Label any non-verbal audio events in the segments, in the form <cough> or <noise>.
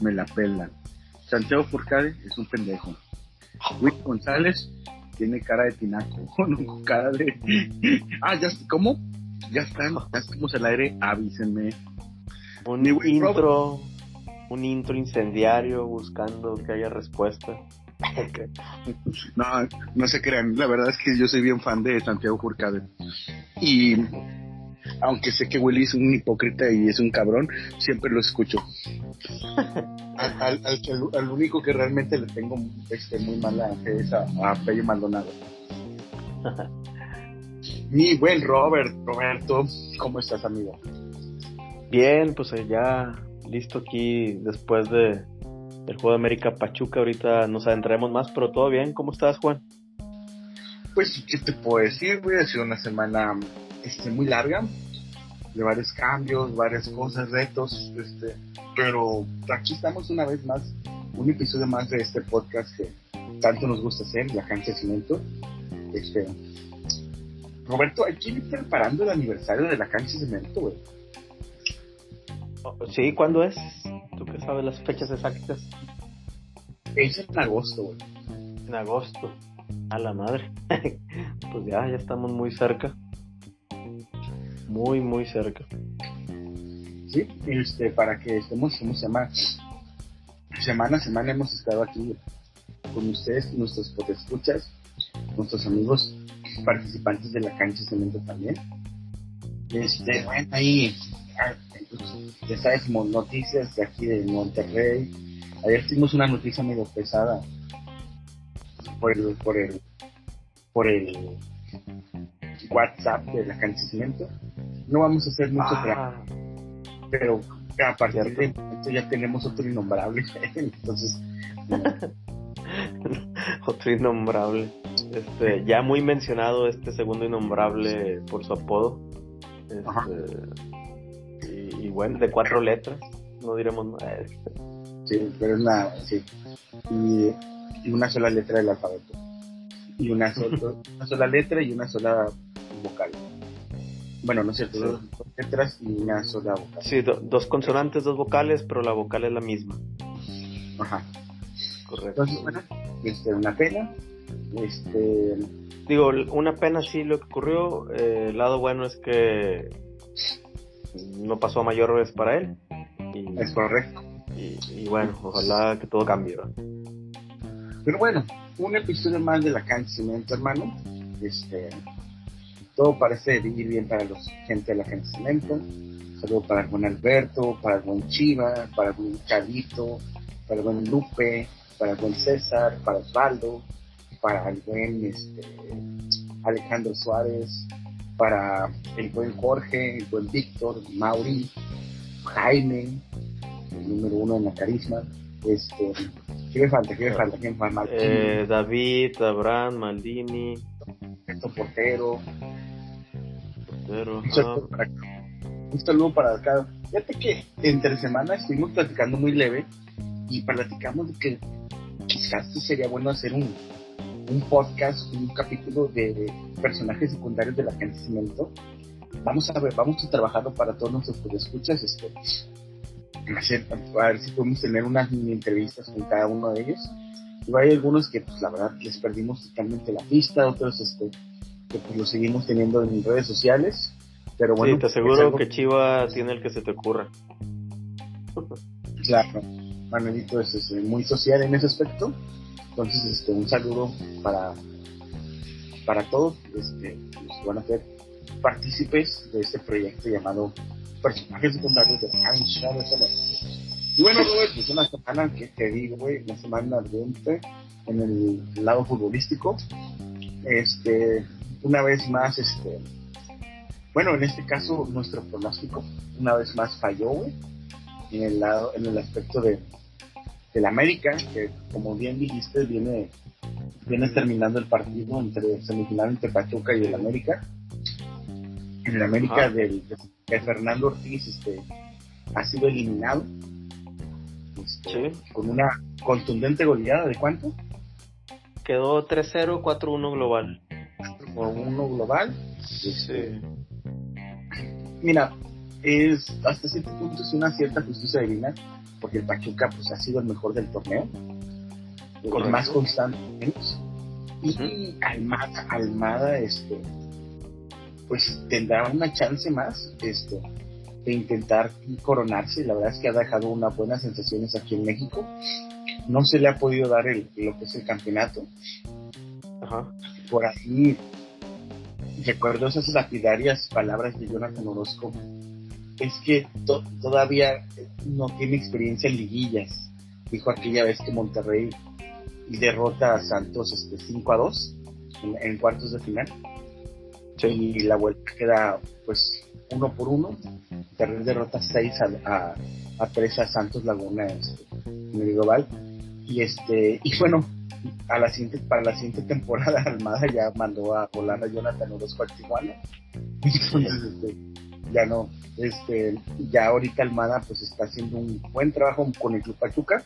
Me la pela. Santiago Furcade es un pendejo. Luis González tiene cara de tinaco, <laughs> no, cara de... ah, ya, ¿cómo? Ya están, ya estamos al aire, avísenme. Un intro, un intro incendiario buscando que haya respuesta. <laughs> no, no se crean, la verdad es que yo soy bien fan de Santiago Furcade. Y aunque sé que Willy es un hipócrita y es un cabrón, siempre lo escucho. al, al, único que realmente le tengo este, muy mala fe es a, a Pello Maldonado. <laughs> Mi buen Robert, Roberto, ¿cómo estás, amigo? Bien, pues ya listo aquí después de el juego de América Pachuca. Ahorita nos adentraremos más, pero todo bien. ¿Cómo estás, Juan? Pues, ¿qué te puedo decir? Voy a sido una semana este, muy larga, de varios cambios, varias cosas, retos, este, pero aquí estamos una vez más, un episodio más de este podcast que tanto nos gusta hacer, La Cancha de Cemento. Este, Roberto, hay que ir preparando el aniversario de La Cancha de Cemento, güey. Oh, sí, ¿cuándo es? ¿Tú que sabes las fechas exactas? Es en agosto, güey. En agosto. A la madre. <laughs> pues ya, ya estamos muy cerca muy, muy cerca. Sí, este, para que estemos, ¿cómo se llama? Semana a semana hemos estado aquí con ustedes, nuestros escuchas, nuestros amigos participantes de la cancha cemento también. Este, bueno, ahí, ah, ya sabes, noticias de aquí de Monterrey. Ayer tuvimos una noticia medio pesada por el, por el, por el WhatsApp de la cancha cemento no vamos a hacer mucho ah. pero a partir de esto ya tenemos otro innombrable, <laughs> entonces... <laughs> otro innombrable. Este, ya muy mencionado este segundo innombrable por su apodo. Este, y, bueno, de cuatro letras, no diremos nada. Sí, pero es una, sí. Y, una sola letra del alfabeto. Y una, <laughs> una sola letra y una sola vocal. Bueno, no es cierto, dos letras y una sola vocal. Sí, dos consonantes, dos vocales, pero la vocal es la misma. Ajá. Correcto. Entonces, bueno, este, una pena. Este... Digo, una pena sí lo que ocurrió. Eh, el lado bueno es que no pasó a mayores para él. es correcto. Y, bueno, ojalá que todo cambie. Pero bueno, un episodio más de la cemento, hermano. Este, todo parece ir bien para los gente de la gente Cemento. Saludo para el buen Alberto, para el buen Chiva, para el buen Carlito, para el buen Lupe, para el buen César, para Osvaldo, para el buen este, Alejandro Suárez, para el buen Jorge, el buen Víctor, Mauri, Jaime, el número uno en la carisma. Este, ¿Qué me falta? ¿Qué me falta? ¿Quién falta? Eh, David, Abraham, Maldini. Portero, un, saludo para, acá. Fíjate que entre semanas estuvimos platicando muy leve y platicamos de que quizás sería bueno hacer un, un podcast, un capítulo de personajes secundarios de la gente Cemento. Vamos a ver, vamos a trabajarlo para todos nuestros escuchas, este, a ver si podemos tener unas mini entrevistas con cada uno de ellos. Y hay algunos que, pues, la verdad, les perdimos totalmente la pista, otros, este, que pues lo seguimos teniendo en redes sociales. Pero bueno, sí, te aseguro que Chiva tiene el que se te ocurra. Claro, Manuelito es, este, muy social en ese aspecto. Entonces, este, un saludo para, para todos este, los que van a ser partícipes de este proyecto llamado Personajes Secundarios de Cancha de Y bueno, Robert, pues una semana que te digo, güey, una semana ardiente en el lado futbolístico. Este, una vez más, este, bueno, en este caso nuestro pronóstico una vez más falló, en el lado, en el aspecto de la América, que como bien dijiste, viene, viene terminando el partido entre semifinal entre Pachuca y el América. En el América del, de, Fernando Ortiz este, ha sido eliminado este, con una contundente goleada de cuánto? Quedó 3-0, 4-1 global por uno global. Este, mira, es hasta cierto punto es una cierta justicia divina, porque el Pachuca pues ha sido el mejor del torneo, el más constante y Almada, Almada, este, pues tendrá una chance más, este, de intentar coronarse. La verdad es que ha dejado unas buenas sensaciones aquí en México. No se le ha podido dar el, lo que es el campeonato. Por ahí recuerdo esas lapidarias palabras de Jonathan Orozco. Es que todavía no tiene experiencia en liguillas. Dijo aquella vez que Monterrey derrota a Santos este, 5 a 2 en, cuartos de final. Y la vuelta queda pues uno por uno. Monterrey derrota 6 a, a, 3 a Santos Laguna este, en el global. Y este, y bueno, a la siguiente, para la siguiente temporada <laughs> Almada ya mandó a volar a Jonathan Orozco a Tijuana. <laughs> Entonces, este, ya no, este, ya ahorita Almada pues está haciendo un buen trabajo con el Club Pachuca.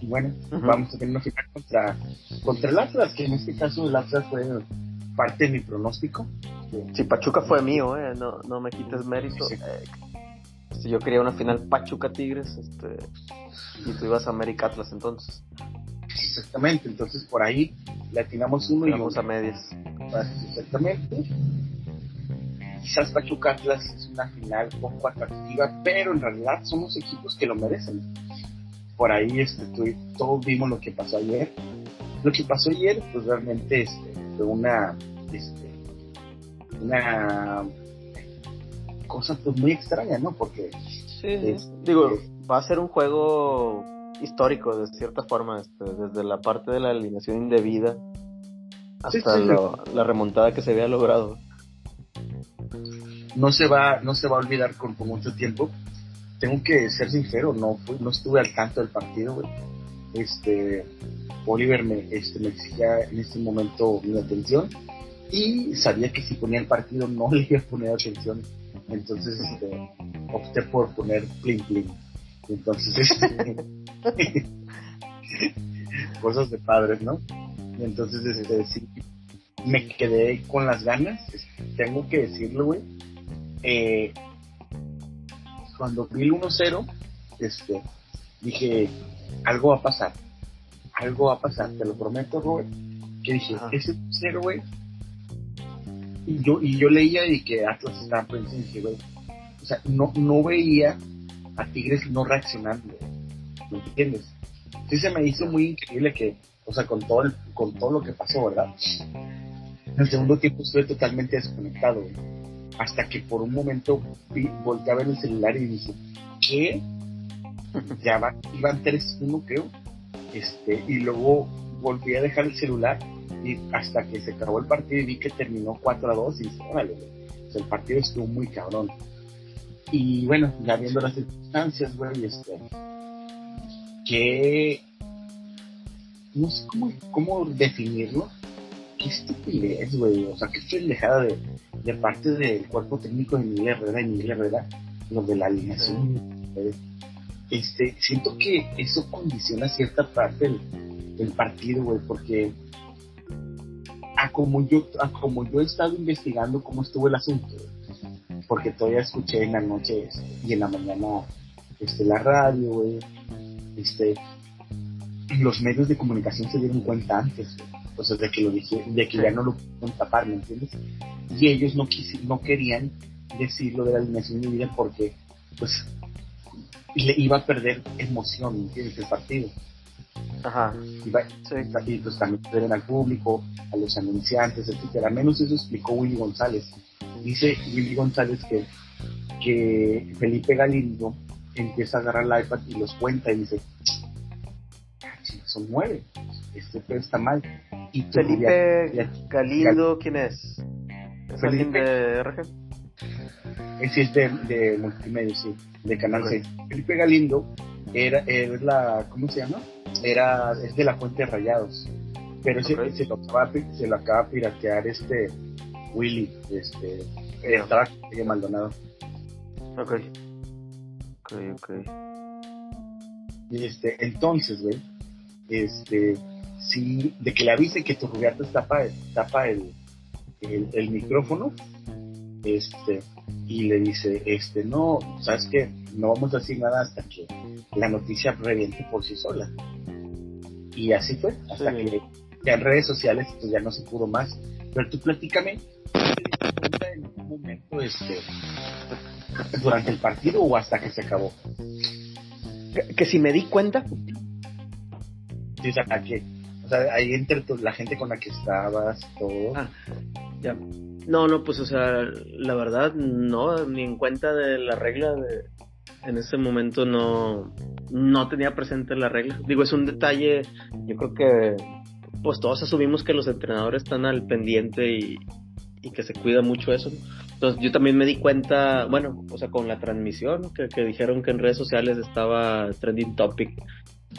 Y bueno, vamos a tener una final contra, contra el Atlas, que en este caso el Atlas fue parte de mi pronóstico. Si Pachuca fue mío, eh, no, no me quites mérito. Eh, si yo quería una final Pachuca Tigres, este, y tú ibas a América Atlas entonces. Exactamente, entonces por ahí le atinamos uno y vamos a medias. Exactamente. Quizás Pachuca Atlas es una final poco atractiva, pero en realidad somos equipos que lo merecen. Por ahí este, todos vimos lo que pasó ayer. Lo que pasó ayer, pues realmente este, fue una, este, una cosa pues muy extraña, ¿no? Porque digo, va a ser un juego histórico de cierta forma, este, desde la parte de la alineación indebida hasta la remontada que se había logrado. No se va, no se va a olvidar con, mucho tiempo. Tengo que ser sincero, no no estuve al tanto del partido, güey. Este, Oliver me, este, me exigía en ese momento mi atención y sabía que si ponía el partido no <laughs> le iba a poner atención. Entonces este, opté por poner plim plim. Entonces, <laughs> cosas de padres, ¿no? Entonces, este, sí, me quedé con las ganas, tengo que decirlo, güey. Eh, cuando vi el 1-0, este, dije, algo va a pasar, algo va a pasar, te lo prometo, Robert, que dije, ese 0, güey, y yo, y yo leía y que Atlas estaba pensando, dije, güey, o sea, no, no veía a Tigres no reaccionando, ¿me entiendes? Sí se me hizo muy increíble que, o sea, con todo, con todo lo que pasó, ¿verdad? En el segundo tiempo estuve totalmente desconectado, hasta que por un momento vi, volteé a ver el celular y dije, ¿qué? <laughs> Ya va, iban 3-1 creo, este, y luego volví a dejar el celular y hasta que se acabó el partido y vi que terminó 4 a 2 y dije, órale, o sea, el partido estuvo muy cabrón. Y bueno, ya viendo las circunstancias, güey, este, que no sé cómo, cómo definirlo. Qué estupidez, güey. O sea, qué pendejada de, de parte del cuerpo técnico de Miguel Herrera y Miguel Herrera, lo de la alineación. Este, siento que eso condiciona cierta parte del, del partido, güey, porque a como yo, a como yo he estado investigando cómo estuvo el asunto, porque todavía escuché en la noche y en la mañana este, la radio, güey, este, los medios de comunicación se dieron cuenta antes, o sea, de que lo dije, de que ya no lo pudieron tapar, ¿me entiendes? Y ellos no no querían decirlo de la alineación de vida porque, pues, le iba a perder emoción, ¿me entiendes? El partido. Ajá. Iba, sí. Y pues también al público, a los anunciantes, etcétera. Menos eso explicó Willy González. Dice Willy González que, que Felipe Galindo empieza a agarrar el iPad y los cuenta y dice, son nueve, este pedo está mal. Y Felipe Galindo, ¿quién es? ¿Es Felipe de RG? Es de, de multimedia, sí, de Canal 6. Felipe Galindo era, es la, ¿cómo se llama? Era, es de la Fuente de Rayados. Pero se, lo acaba, se lo acaba piratear este Willy, este, estaba Maldonado. Ok. Ok, ok. Y este, entonces, güey, este, sí, de que le avise que tu rubiata tapa, tapa el, el, micrófono, este, y le dice, este, no, ¿sabes qué? no vamos a decir nada hasta que la noticia reviente por sí sola. Y así fue, hasta que ya en redes sociales pues ya no se pudo más. Pero tú platícame, en momento este, durante el partido o hasta que se acabó? Que, si me di cuenta. Sí, o sea, que, o sea, ahí entre la gente con la que estabas, todo. Ah, ya. No, no, pues, o sea, la verdad, no, ni en cuenta de la regla de. En ese momento no, no tenía presente la regla. Digo, es un detalle, yo creo que, pues todos asumimos que los entrenadores están al pendiente y, y que se cuida mucho eso. Entonces yo también me di cuenta, bueno, o sea, con la transmisión, que, que dijeron que en redes sociales estaba trending topic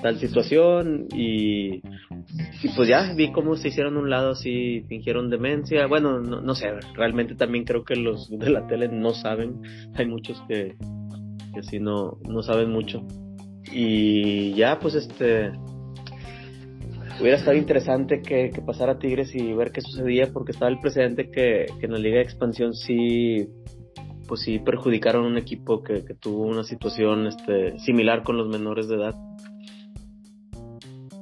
tal situación y, y, pues ya vi cómo se hicieron un lado así, fingieron demencia. Bueno, no, no, sé, realmente también creo que los de la tele no saben. Hay muchos que, que sí no, no saben mucho. Y ya, pues este, hubiera estado interesante que, pasara Tigres y ver qué sucedía porque estaba el precedente que, en la Liga de Expansión sí pues sí perjudicaron a un equipo que, tuvo una situación este similar con los menores de edad.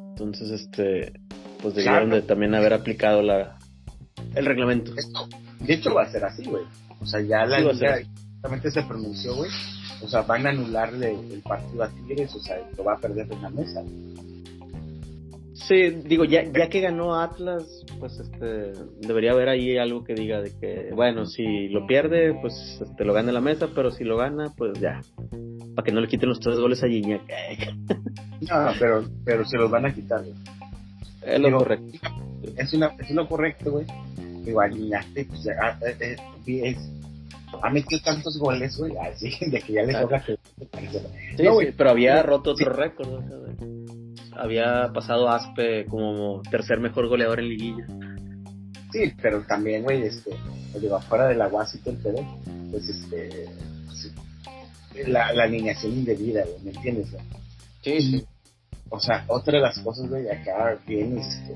Entonces este pues debieron de también haber aplicado la el reglamento. De hecho va a ser así güey. O sea ya la liga exactamente se pronunció güey. O sea van a anularle el partido a Tigres o sea lo va a perder en la mesa Sí, digo, ya, ya que ganó Atlas, pues este, debería haber ahí algo que diga de que, bueno, si lo pierde, pues este, lo gana la mesa, pero si lo gana, pues ya. Para que no le quiten los tres goles a Gignac. no, pero, pero se los van a quitar. Es lo correcto. Es, una, es lo correcto, güey. Igual Gignac, pues, ah, eh, eh, es, ha metido tantos goles, güey, así, de que ya le toca que... Sí, no, sí, pero había roto otro récord, ¿no? Había pasado Aspe como tercer mejor goleador en liguilla. Sí, pero también, güey, este, digo, afuera del aguacito el pedo, pues este, pues, la, la alineación indebida, güey, ¿me entiendes? Sí, sí. O sea, otra de las cosas, güey, acá bien, este,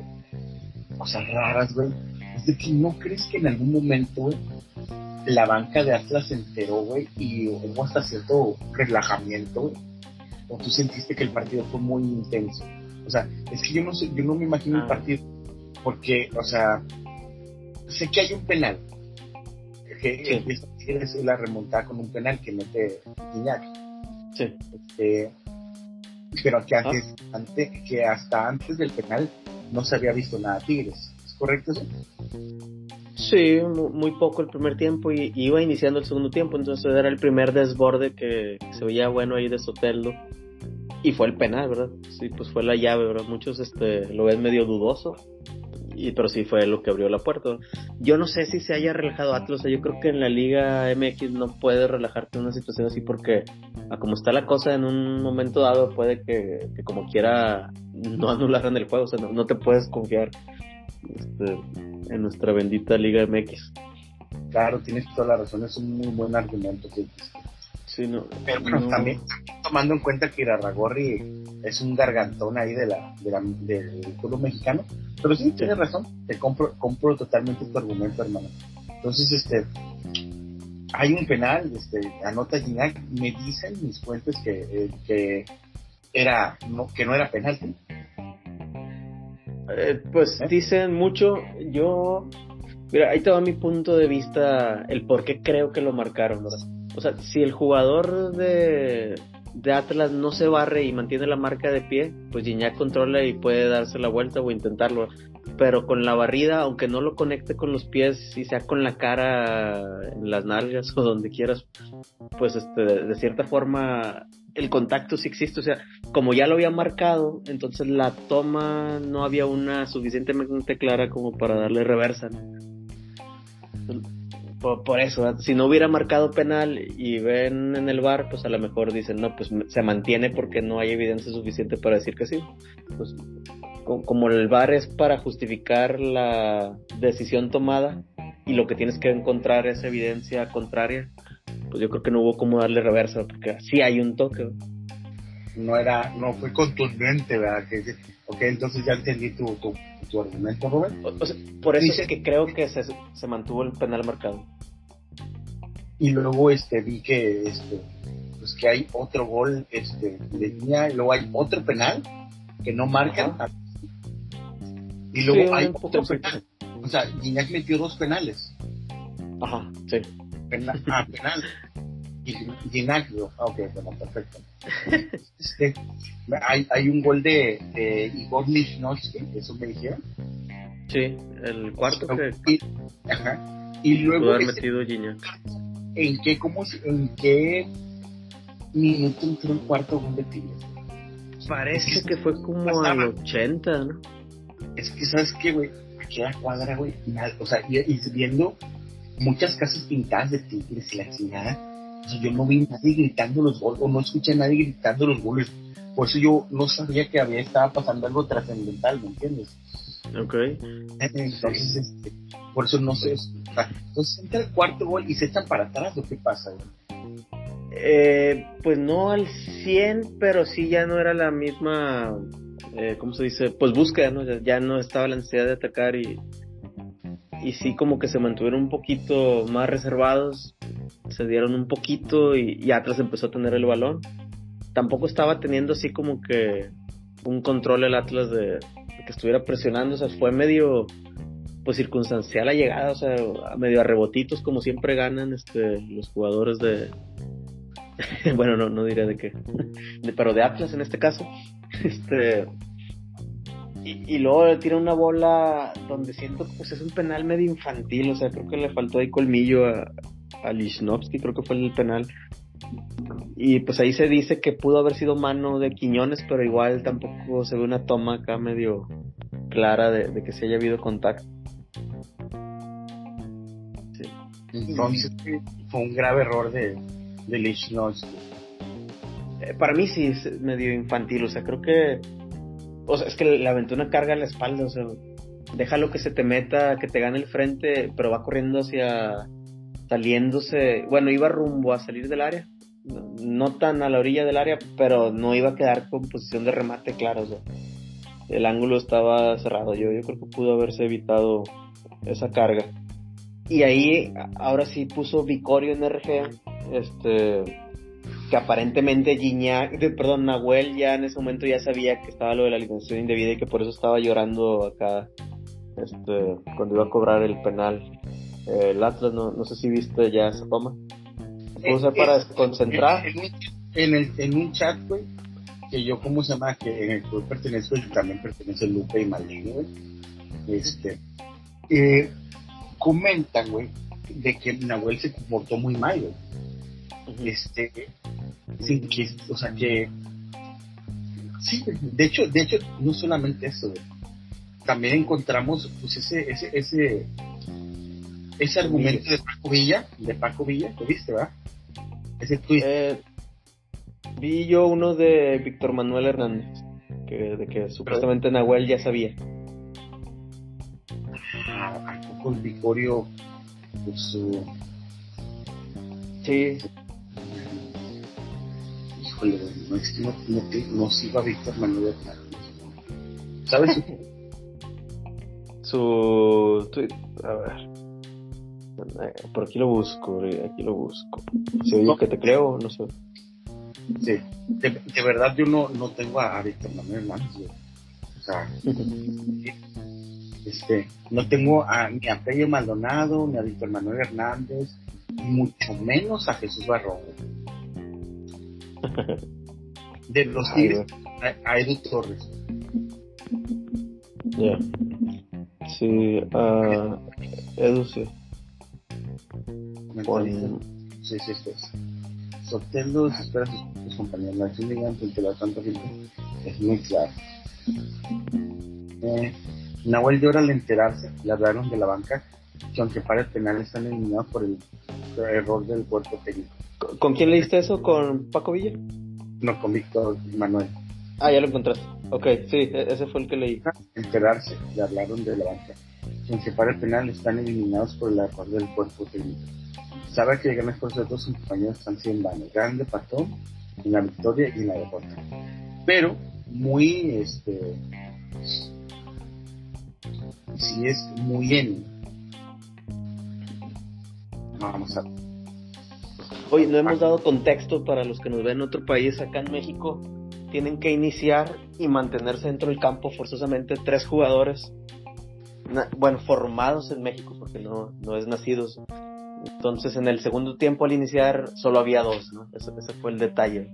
cosas raras, güey, es de que no crees que en algún momento, güey, la banca de Atlas se enteró, güey, y hubo hasta cierto relajamiento, güey o tú sentiste que el partido fue muy intenso. O sea, es que yo no sé, yo no me imagino el ah. partido porque, o sea, sé que hay un penal. Que es la remontada con un penal que mete Iñaki. Sí. Este, pero que, antes, antes, que hasta antes del penal no se había visto nada Tigres. ¿Es correcto eso? Sí, muy poco el primer tiempo y, iba iniciando el segundo tiempo, entonces era el primer desborde que, se veía bueno ahí de Soteldo y fue el penal, ¿verdad? Sí, pues fue la llave, ¿verdad? Muchos este, lo ven medio dudoso, y, pero sí fue lo que abrió la puerta. Yo no sé si se haya relajado Atlas, o sea, yo creo que en la Liga MX no puede relajarte en una situación así porque a como está la cosa en un momento dado puede que, como quiera no anularan el juego, o sea, no, te puedes confiar este, en nuestra bendita Liga MX. Claro, tienes toda la razón, es un muy buen argumento que Sí, no, Pero bueno, también tomando en cuenta que Irarragorri es un gargantón ahí de la, de la, del pueblo mexicano. Pero sí, tienes razón, te compro, compro totalmente tu argumento, hermano. Entonces, este, hay un penal, este, anota Ginac, me dicen mis fuentes que, eh, que era, no, que no era penal. Eh, pues ¿Eh? dicen mucho, yo, mira, ahí te va mi punto de vista, el por qué creo que lo marcaron, ¿verdad? O sea, si el jugador de, de Atlas no se barre y mantiene la marca de pie, pues Gignac controla y puede darse la vuelta o intentarlo. Pero con la barrida, aunque no lo conecte con los pies y sea con la cara en las nalgas <laughs> o donde quieras, pues este, de cierta forma el contacto sí existe. O sea, como ya lo había marcado, entonces la toma no había una suficientemente clara como para darle reversa por, eso, si no hubiera marcado penal y ven en el bar, pues a lo mejor dicen, no, pues se mantiene porque no hay evidencia suficiente para decir que sí. Pues como el bar es para justificar la decisión tomada y lo que tienes que encontrar es evidencia contraria, pues yo creo que no hubo como darle reversa, porque sí hay un toque. No era, no fue contundente, ¿verdad? Que, ok, entonces ya entendí tu, tu, argumento, Robert. por eso es que creo que se, se mantuvo el penal marcado y luego este vi que este pues que hay otro gol este, de línea, y luego hay otro penal que no marcan. Y luego hay otro penal. O sea, Gignac metió dos penales. Ajá, sí. <laughs> ah, penal. Gignac, ah, ok, bueno, perfecto. Este, hay, hay un gol de, de Igor Lichnowsky, eso me dijeron. Sí, el cuarto que... Y, ajá. Y luego... Haber metido Gignac. ¿En qué, cómo, en qué minuto entró el cuarto gol de Tigres? Parece que fue como al 80, ¿no? Es que, ¿sabes qué, güey? Aquí a cuadra, güey, o sea, y, y, viendo muchas casas pintadas de Tigres y la chingada, o sea, yo no vi nadie gritando los goles, o no escuché a nadie gritando los goles. Por eso yo no sabía que había estaba pasando algo trascendental, ¿me entiendes? Ok. Entonces, este, por eso no sé. entonces entra el cuarto gol y se echan para atrás, ¿o qué pasa, güey? Eh, pues no al 100, pero sí ya no era la misma, eh, ¿cómo se dice? Pues búsqueda, ¿no? Ya, no estaba la necesidad de atacar y, y sí como que se mantuvieron un poquito más reservados, se dieron un poquito y, Atlas empezó a tener el balón. Tampoco estaba teniendo así como que un control el Atlas de, que estuviera presionando, o sea, fue medio pues circunstancial la llegada, o sea, medio a rebotitos como siempre ganan este los jugadores de <laughs> bueno, no no diré de qué, <laughs> pero de Atlas en este caso. <laughs> Este y, y, luego le tira una bola donde siento que pues es un penal medio infantil, o sea, creo que le faltó ahí colmillo a, a Lichnowsky, creo que fue el penal. Y pues ahí se dice que pudo haber sido mano de Quiñones, pero igual tampoco se ve una toma acá medio clara de, que se haya habido contacto. Sí. Entonces fue un grave error de, de eh, para mí sí es medio infantil, o sea, creo que. O sea, es que le aventó carga en la espalda, o sea, déjalo que se te meta, que te gane el frente, pero va corriendo hacia. saliéndose. Bueno, iba rumbo a salir del área no tan a la orilla del área, pero no iba a quedar con posición de remate claro. el ángulo estaba cerrado. Yo, yo creo que pudo haberse evitado esa carga. Y ahí, ahora sí puso Vicorio en RG, este, que aparentemente Gignac, perdón, Nahuel ya en ese momento ya sabía que estaba lo de la alineación indebida y que por eso estaba llorando acá, este, cuando iba a cobrar el penal. el Atlas, no, no sé si viste ya esa toma usa para concentrar. En, el, en un chat, güey, que yo, ¿cómo se llama? Que en el club pertenezco y también pertenece Lupe y Malín, güey. Este, eh, comentan, güey, de que Nahuel se comportó muy mal, güey. Este, sin que, o sea, que, sí, de hecho, de hecho, no solamente eso, güey. También encontramos, pues, ese, ese, ese, ese argumento de Paco Villa, de Paco Villa, ¿lo viste, verdad? Ese eh, vi yo uno de Víctor Manuel Hernández, que, de que supuestamente Nahuel ya sabía. Ah, el Vicorio, pues, Sí. Híjole, no es que no, no, siga Víctor Manuel Hernández. ¿Sabes? <laughs> su tweet, a ver. Por aquí lo busco, aquí lo busco. Si oye que te creo, no sé. Sí, de, verdad yo no, no tengo a, Víctor Manuel Hernández. O sea, <laughs> este, no tengo a, ni a Pello Maldonado, ni a Víctor Manuel Hernández, mucho menos a Jesús Barrón. De los Tigres, a, Edu Torres. Ya. Sí, a Edu sí. Sí, sí, sí. Sotelo espera a sus, compañeros. La acción gigante ante la tanta gente es muy clara. Eh, Nahuel llora al enterarse, le hablaron de la banca, que aunque para el penal están eliminados por el, error del cuerpo técnico. ¿Con quién leíste eso? ¿Con Paco Villa? No, con Víctor Manuel. Ah, ya lo encontraste. Ok, sí, e-, ese fue el que leí. Enterarse, le hablaron de la banca. Que aunque para el penal están eliminados por el error del cuerpo técnico sabe que el gran esfuerzo de todos sus compañeros están siendo en vano. Grande patón en la victoria y en la derrota. Pero muy, este, si es muy en. Vamos a Oye, no hemos dado contexto para los que nos ven en otro país. Acá en México tienen que iniciar y mantenerse dentro del campo forzosamente tres jugadores. bueno, formados en México, porque no, no es nacidos. Entonces, en el segundo tiempo, al iniciar, solo había dos, ¿no? Ese, ese fue el detalle.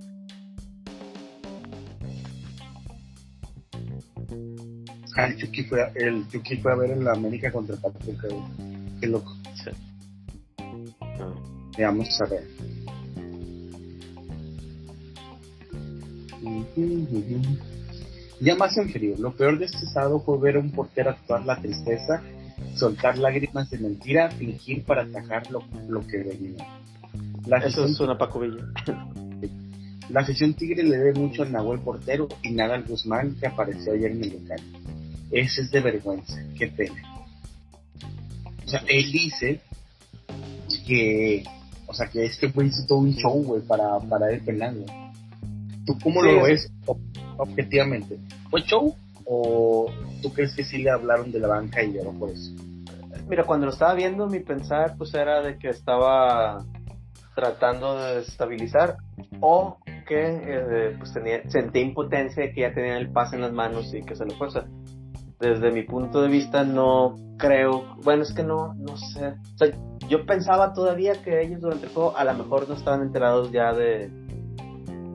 El Chucky fue, el Chucky fue a ver en la América contra Pachuca, Qué loco. Veamos a ver. Ya más en frío, lo peor de este sábado fue ver a un portero actuar la tristeza, soltar lágrimas de mentira, fingir para atacar lo, que venía. La Eso es una Paco <laughs> La sesión Tigre le debe mucho al Nahuel Portero y nada al Guzmán que apareció ayer en el local. Ese es de vergüenza, qué pena. O sea, él dice que, o sea, que este güey hizo todo un show, güey, para, para el penal, ¿Tú cómo lo ves objetivamente? ¿Fue show o tú crees que sí le hablaron de la banca y no por eso? Mira, cuando lo estaba viendo, mi pensar pues era de que estaba tratando de estabilizar o que eh, pues tenía, sentía impotencia de que ya tenía el pase en las manos y que se lo fue. Desde mi punto de vista no creo, bueno, es que no, no sé. O sea, yo pensaba todavía que ellos durante el juego a lo mejor no estaban enterados ya de,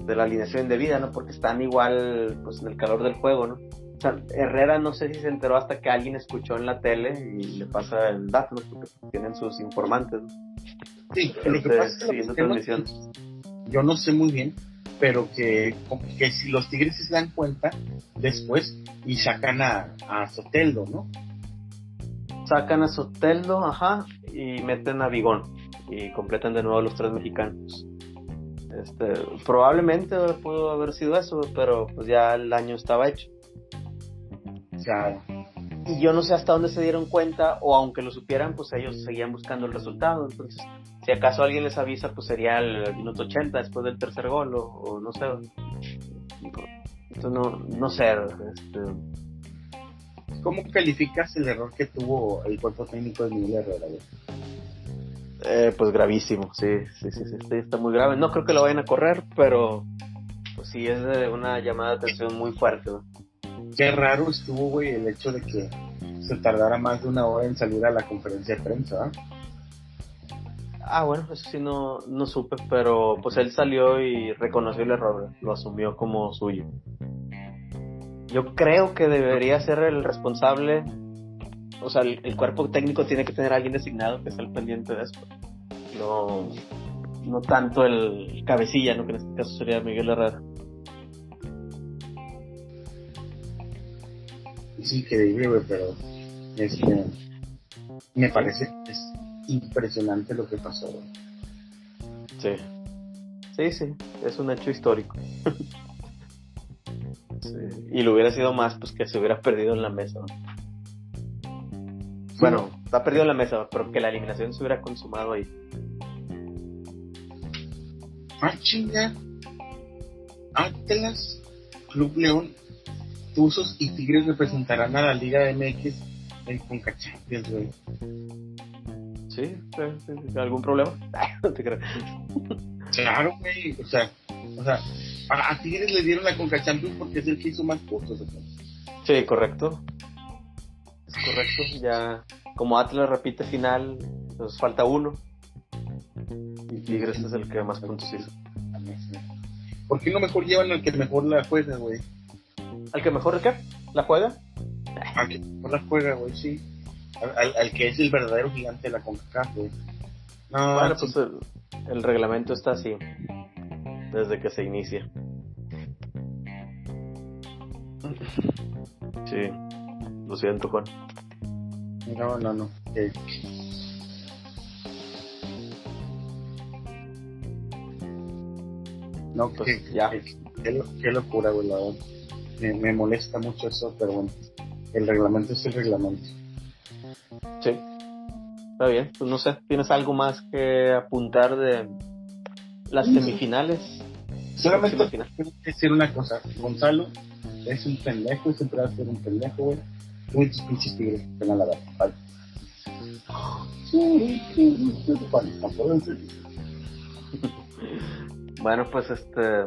de la alineación de vida, ¿no? Porque están igual, pues, en el calor del juego, ¿no? O sea, Herrera no sé si se enteró hasta que alguien escuchó en la tele y le pasa el dato, ¿no? Porque tienen sus informantes, ¿no? Sí, lo que pasa es que yo no sé muy bien, pero que, que si los Tigres se dan cuenta después y sacan a, a Soteldo, ¿no? Sacan a Soteldo, ajá, y meten a Vigón y completan de nuevo los tres mexicanos. Este, probablemente pudo haber sido eso, pero pues ya el año estaba hecho. Claro. Y yo no sé hasta dónde se dieron cuenta, o aunque lo supieran, pues ellos seguían buscando el resultado. Entonces, si acaso alguien les avisa, pues sería el minuto 80 después del tercer gol, o, no sé. Entonces, no, no sé. Este... ¿Cómo calificas el error que tuvo el cuerpo técnico de Miguel Herrera? Eh, pues gravísimo, sí, sí, sí, sí, está muy grave. No creo que lo vayan a correr, pero pues sí es una llamada de atención muy fuerte. Qué raro estuvo, güey, el hecho de que se tardara más de una hora en salir a la conferencia de prensa. Ah, bueno, eso sí no, no supe, pero pues él salió y reconoció el error, lo asumió como suyo. Yo creo que debería ser el responsable o sea, el, cuerpo técnico tiene que tener alguien designado que esté al pendiente de eso. No, no tanto el cabecilla, ¿no? que en este caso sería Miguel Herrera. Es increíble, pero este, me parece es impresionante lo que pasó. Sí. Sí, sí, es un hecho histórico. Y lo hubiera sido más, pues que se hubiera perdido en la mesa. Bueno, está perdido en la mesa, pero que la eliminación se hubiera consumado ahí. Ah, chinga. Atlas, Club León, Tuzos y Tigres representarán a la Liga MX en Conca güey. Sí, ¿algún problema? <laughs> no te creo. Claro, güey. O sea, o sea, a, Tigres le dieron la Conca Champions porque es el que hizo más puntos. Sí, correcto correcto. Ya, como Atlas repite final, nos falta uno. Y Tigres es el que más puntos hizo. ¿Por qué no mejor llevan al que mejor la juega, güey? ¿Al que mejor qué? ¿La juega? Al que mejor la juega, güey, sí. Al, que es el verdadero gigante de la CONCACAF, güey. No, bueno, pues el, el reglamento está así. Desde que se inicia. Sí. Lo siento, Juan. No, no, no. No, pues, ya. Qué, locura, güey, Me, molesta mucho eso, pero bueno, el reglamento es el reglamento. Sí. Está bien, pues no sé, ¿tienes algo más que apuntar de las semifinales? Solamente quiero decir una cosa, Gonzalo es un pendejo y siempre va a ser un pendejo, güey muchos pinches tigres que van a dar. <laughs> bueno, pues este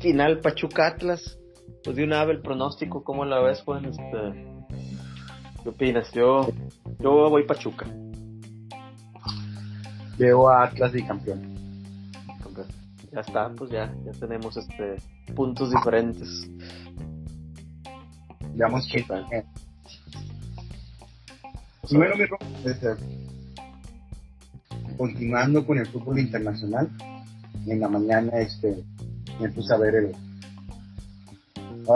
final Pachuca Atlas, pues de una ave el pronóstico, ¿cómo la ves, Juan? Este, ¿Qué opinas? Yo, yo voy Pachuca. Veo a Atlas y campeón. Ya está, pues ya, ya tenemos este puntos diferentes. Veamos qué tal. Bueno, mi este, continuando con el fútbol internacional, en la mañana este me puse a ver el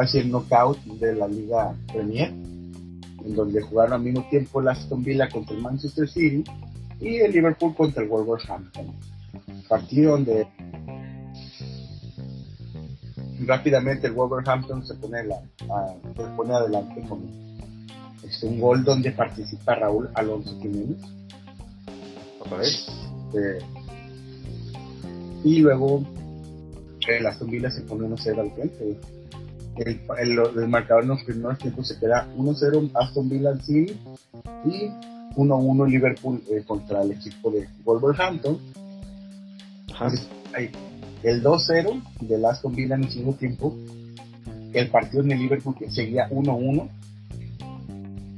a decir knockout de la Liga Premier, en donde jugaron al mismo tiempo el Aston Villa contra el Manchester City y el Liverpool contra el Wolverhampton. Partido donde rápidamente el Wolverhampton se pone, la, se pone adelante con este, un gol donde participa Raúl Alonso Jiménez. Este, y luego el Aston Villa se pone 1-0 al frente. El, el, marcador en los primeros tiempos se queda 1-0 Aston Villa al City y 1-1 Liverpool eh, contra el equipo de Wolverhampton. el 2-0 del Aston Villa en el segundo tiempo. El partido en el Liverpool que seguía 1-1.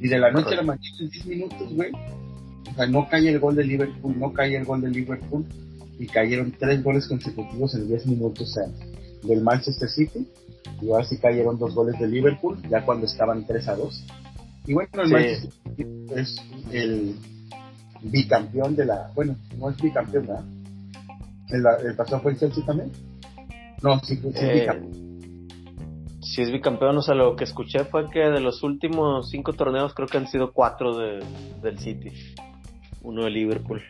Y de la noche a la mañana en 10 minutos, güey. O sea, no cae el gol de Liverpool, no cae el gol de Liverpool. Y cayeron tres goles consecutivos en 10 minutos del Manchester City. Y ahora sí cayeron dos goles de Liverpool, ya cuando estaban 3 a 2. Y bueno, el Manchester City es el bicampeón de la. Bueno, no es bicampeón, ¿verdad? ¿El, el pasado fue el Chelsea también? No, sí, sí es eh, bicampeón. Si es bicampeón, o sea, lo que escuché fue que de los últimos cinco torneos creo que han sido cuatro de, del City. Uno de Liverpool.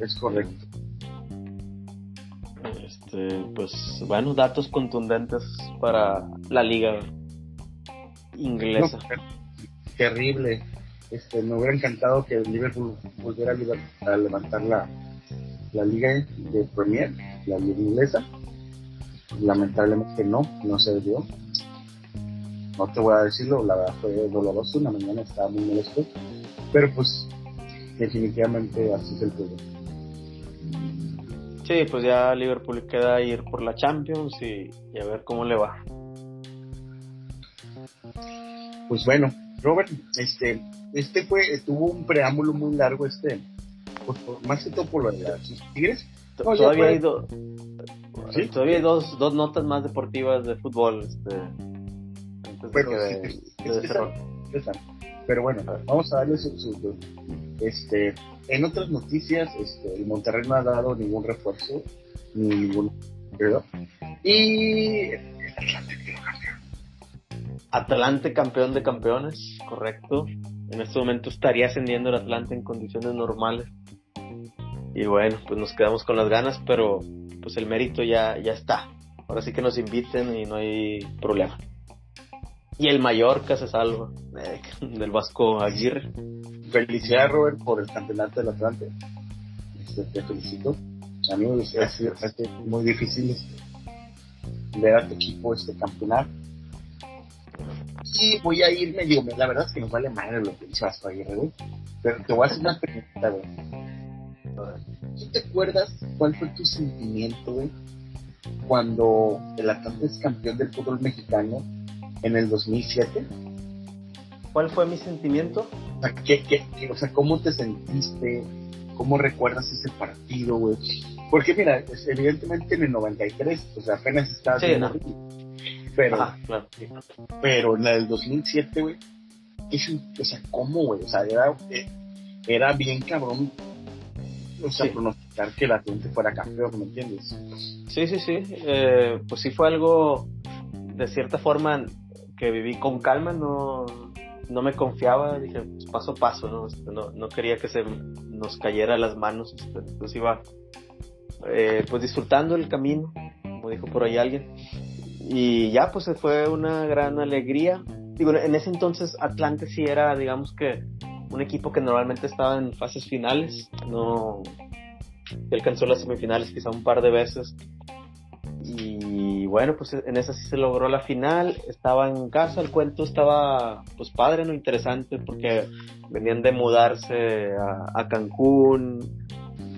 Es correcto. Este, pues bueno, datos contundentes para la liga inglesa. terrible. Este, me hubiera encantado que el Liverpool volviera a levantar la, la liga de Premier, la liga inglesa. Lamentablemente no, no se dio. No te voy a decirlo, la verdad fue doloroso, una mañana estaba muy molesto, pero pues definitivamente así es el juego. Sí, pues ya Liverpool queda ir por la Champions y a ver cómo le va. Pues bueno, Robert, este, este fue, tuvo un preámbulo muy largo, este, pues, más que todo por lo de Tigres. todavía hay, todavía hay dos, dos notas más deportivas de fútbol, este, pero, pero bueno, vamos a darle su, este, en otras noticias, este, el Monterrey no ha dado ningún refuerzo, ni ningún, y Atlante campeón de campeones, correcto. En este momento estaría ascendiendo el Atlante en condiciones normales. Y bueno, pues nos quedamos con las ganas, pero pues el mérito ya, ya está. Ahora sí que nos inviten y no hay problema. Y el Mallorca se salva eh, <laughs> del Vasco Aguirre. Felicidades Robert por el campeonato del Atlante. Este, te felicito. A mí me sido muy difícil este, ver a tu equipo este campeonar y voy a irme, digo, la verdad es que nos vale madre lo que dice Vasco Aguirre, güey. Pero te voy a hacer una pregunta, güey. ¿Tú te acuerdas cuál fue tu sentimiento, güey, cuando el Atlante es campeón del fútbol mexicano en el 2007? ¿Cuál fue mi sentimiento? O sea, ¿qué, qué, o sea ¿cómo te sentiste? ¿Cómo recuerdas ese partido, güey? Porque mira, evidentemente en el 93, o sea, apenas estaba... Sí, pero, pero en la del 2007, güey, o sea, ¿cómo, güey? O sea, era, eh, era bien cabrón, o sea, pronosticar que la gente fuera campeón, ¿me entiendes? Sí, sí, sí, eh, pues sí fue algo, de cierta forma, que viví con calma, no, no me confiaba, dije, pues, paso a paso, ¿no? Este, no, no quería que se nos cayera las manos, este, entonces iba, eh, pues disfrutando el camino, como dijo por ahí alguien y ya, pues fue una gran alegría. Digo, en ese entonces Atlante sí era, digamos que, un equipo que normalmente estaba en fases finales. No alcanzó las semifinales quizá un par de veces. Bueno, pues en esa sí se logró la final. Estaba en casa, el cuento estaba pues padre, ¿no? Interesante porque venían de mudarse a, Cancún.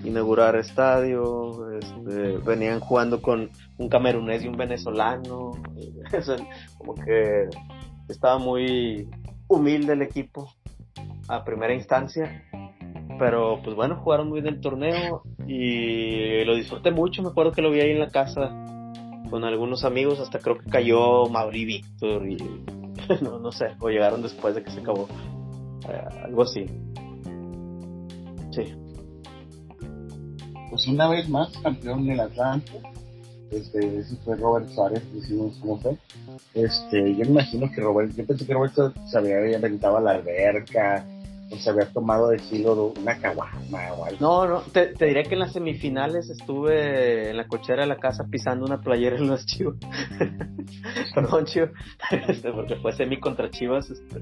inaugurar estadio, este, venían jugando con un camerunés y un venezolano, <laughs> como que estaba muy humilde el equipo a primera instancia, pero pues bueno, jugaron muy bien el torneo y lo disfruté mucho, me acuerdo que lo vi ahí en la casa con algunos amigos, hasta creo que cayó Mauri Víctor y <laughs> no, no sé, o llegaron después de que se acabó, eh, algo así. Sí pues una vez más campeón del Atlante. Este, ese fue Robert Suárez, decimos cómo fue. Este, yo me imagino que Roberto, yo pensé que Roberto se había inventado a la alberca, se había tomado de filo una caguama o algo. No, no, te, diré que en las semifinales estuve en la cochera de la casa pisando una playera en los chivos. Perdón, chivo, este, porque fue semi contra chivas. Este.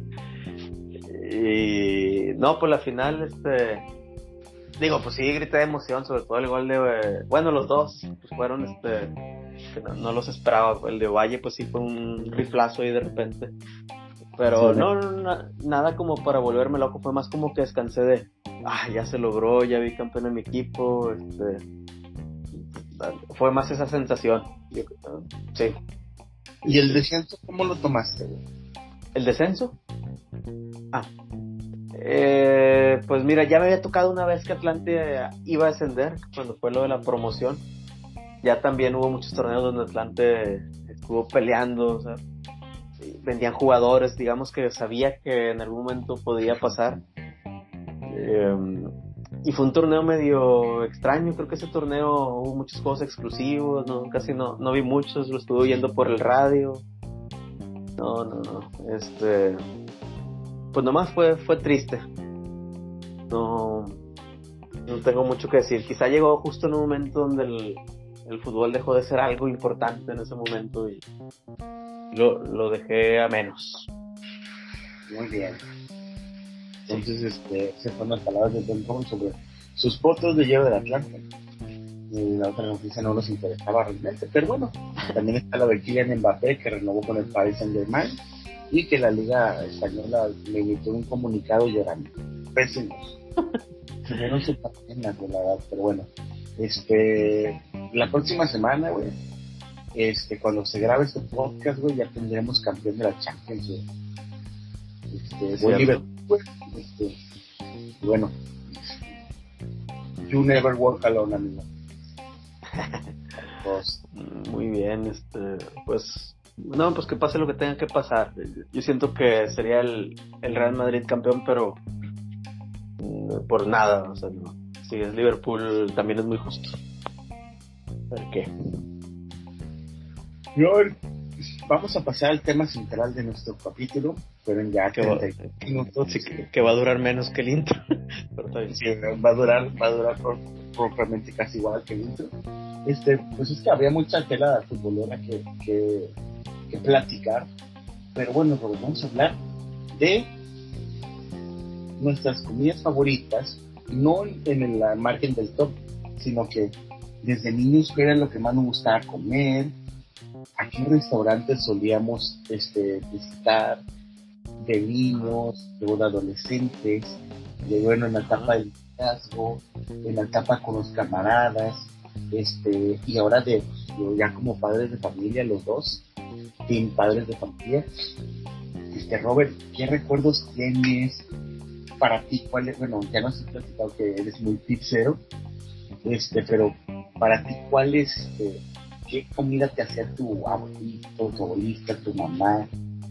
Y no, pues la final, este digo, pues sí, grité de emoción, sobre todo el gol de, bueno, los dos, pues fueron, este, no, los esperaba, el de Valle, pues sí fue un riflazo ahí de repente, pero no, nada como para volverme loco, fue más como que descansé de, ah, ya se logró, ya vi campeón en mi equipo, este, fue más esa sensación, sí. ¿Y el descenso cómo lo tomaste? ¿El descenso? Ah, eh, pues mira, ya me había tocado una vez que Atlante iba a ascender, cuando fue lo de la promoción. Ya también hubo muchos torneos donde Atlante estuvo peleando, o sea, vendían jugadores, digamos que sabía que en algún momento podía pasar. Em, y fue un torneo medio extraño, creo que ese torneo hubo muchos juegos exclusivos, no, casi no, no vi muchos, lo estuve oyendo por el radio. No, no, no. Este, pues nomás fue, fue triste. No, no tengo mucho que decir. Quizá llegó justo en un momento donde el, el fútbol dejó de ser algo importante en ese momento lo, lo dejé a menos. Muy bien. Entonces, este, se fueron las palabras de Don sobre sus fotos de hielo del Atlante. Y la otra noticia no nos interesaba realmente, pero bueno, también está la de Kylian Mbappé que renovó con el Paris Saint Germain y que la Liga Española le emitió un comunicado llorando. Pésimos. no se en la verdad, pero bueno. Este, la próxima semana, güey, este, cuando se grabe este podcast, güey, ya tendremos campeón de la Champions, Este, Liverpool, este, bueno, you never walk alone, amigo. Pues, <laughs> Muy bien, este, pues no, pues que pase lo que tenga que pasar. Yo siento que sería el, Real Madrid campeón, pero mm, por nada. O sea, Si es Liverpool, también es muy justo. ¿Por qué? Vamos a pasar al tema central de nuestro capítulo. Fueron ya que va, minutos. que, va a durar menos que el intro. <laughs> va a durar, va a durar propiamente casi igual que el intro. Este, pues es que había mucha tela futbolera que, que que platicar. Pero bueno, vamos a hablar de nuestras comidas favoritas, no en la margen del top, sino que desde niños era lo que más nos gustaba comer, a qué restaurantes solíamos este, visitar, de niños, de adolescentes, de bueno en la etapa del liderazgo, en la etapa con los camaradas, este, y ahora de ya como padres de familia los dos, Team Padres de Familia. Este, Robert, ¿qué recuerdos tienes para ti? ¿Cuál bueno, ya nos has platicado que eres muy pizzero, este, pero para ti, ¿cuál es, este, qué comida te hacía tu abuelito, tu abuelita, tu mamá?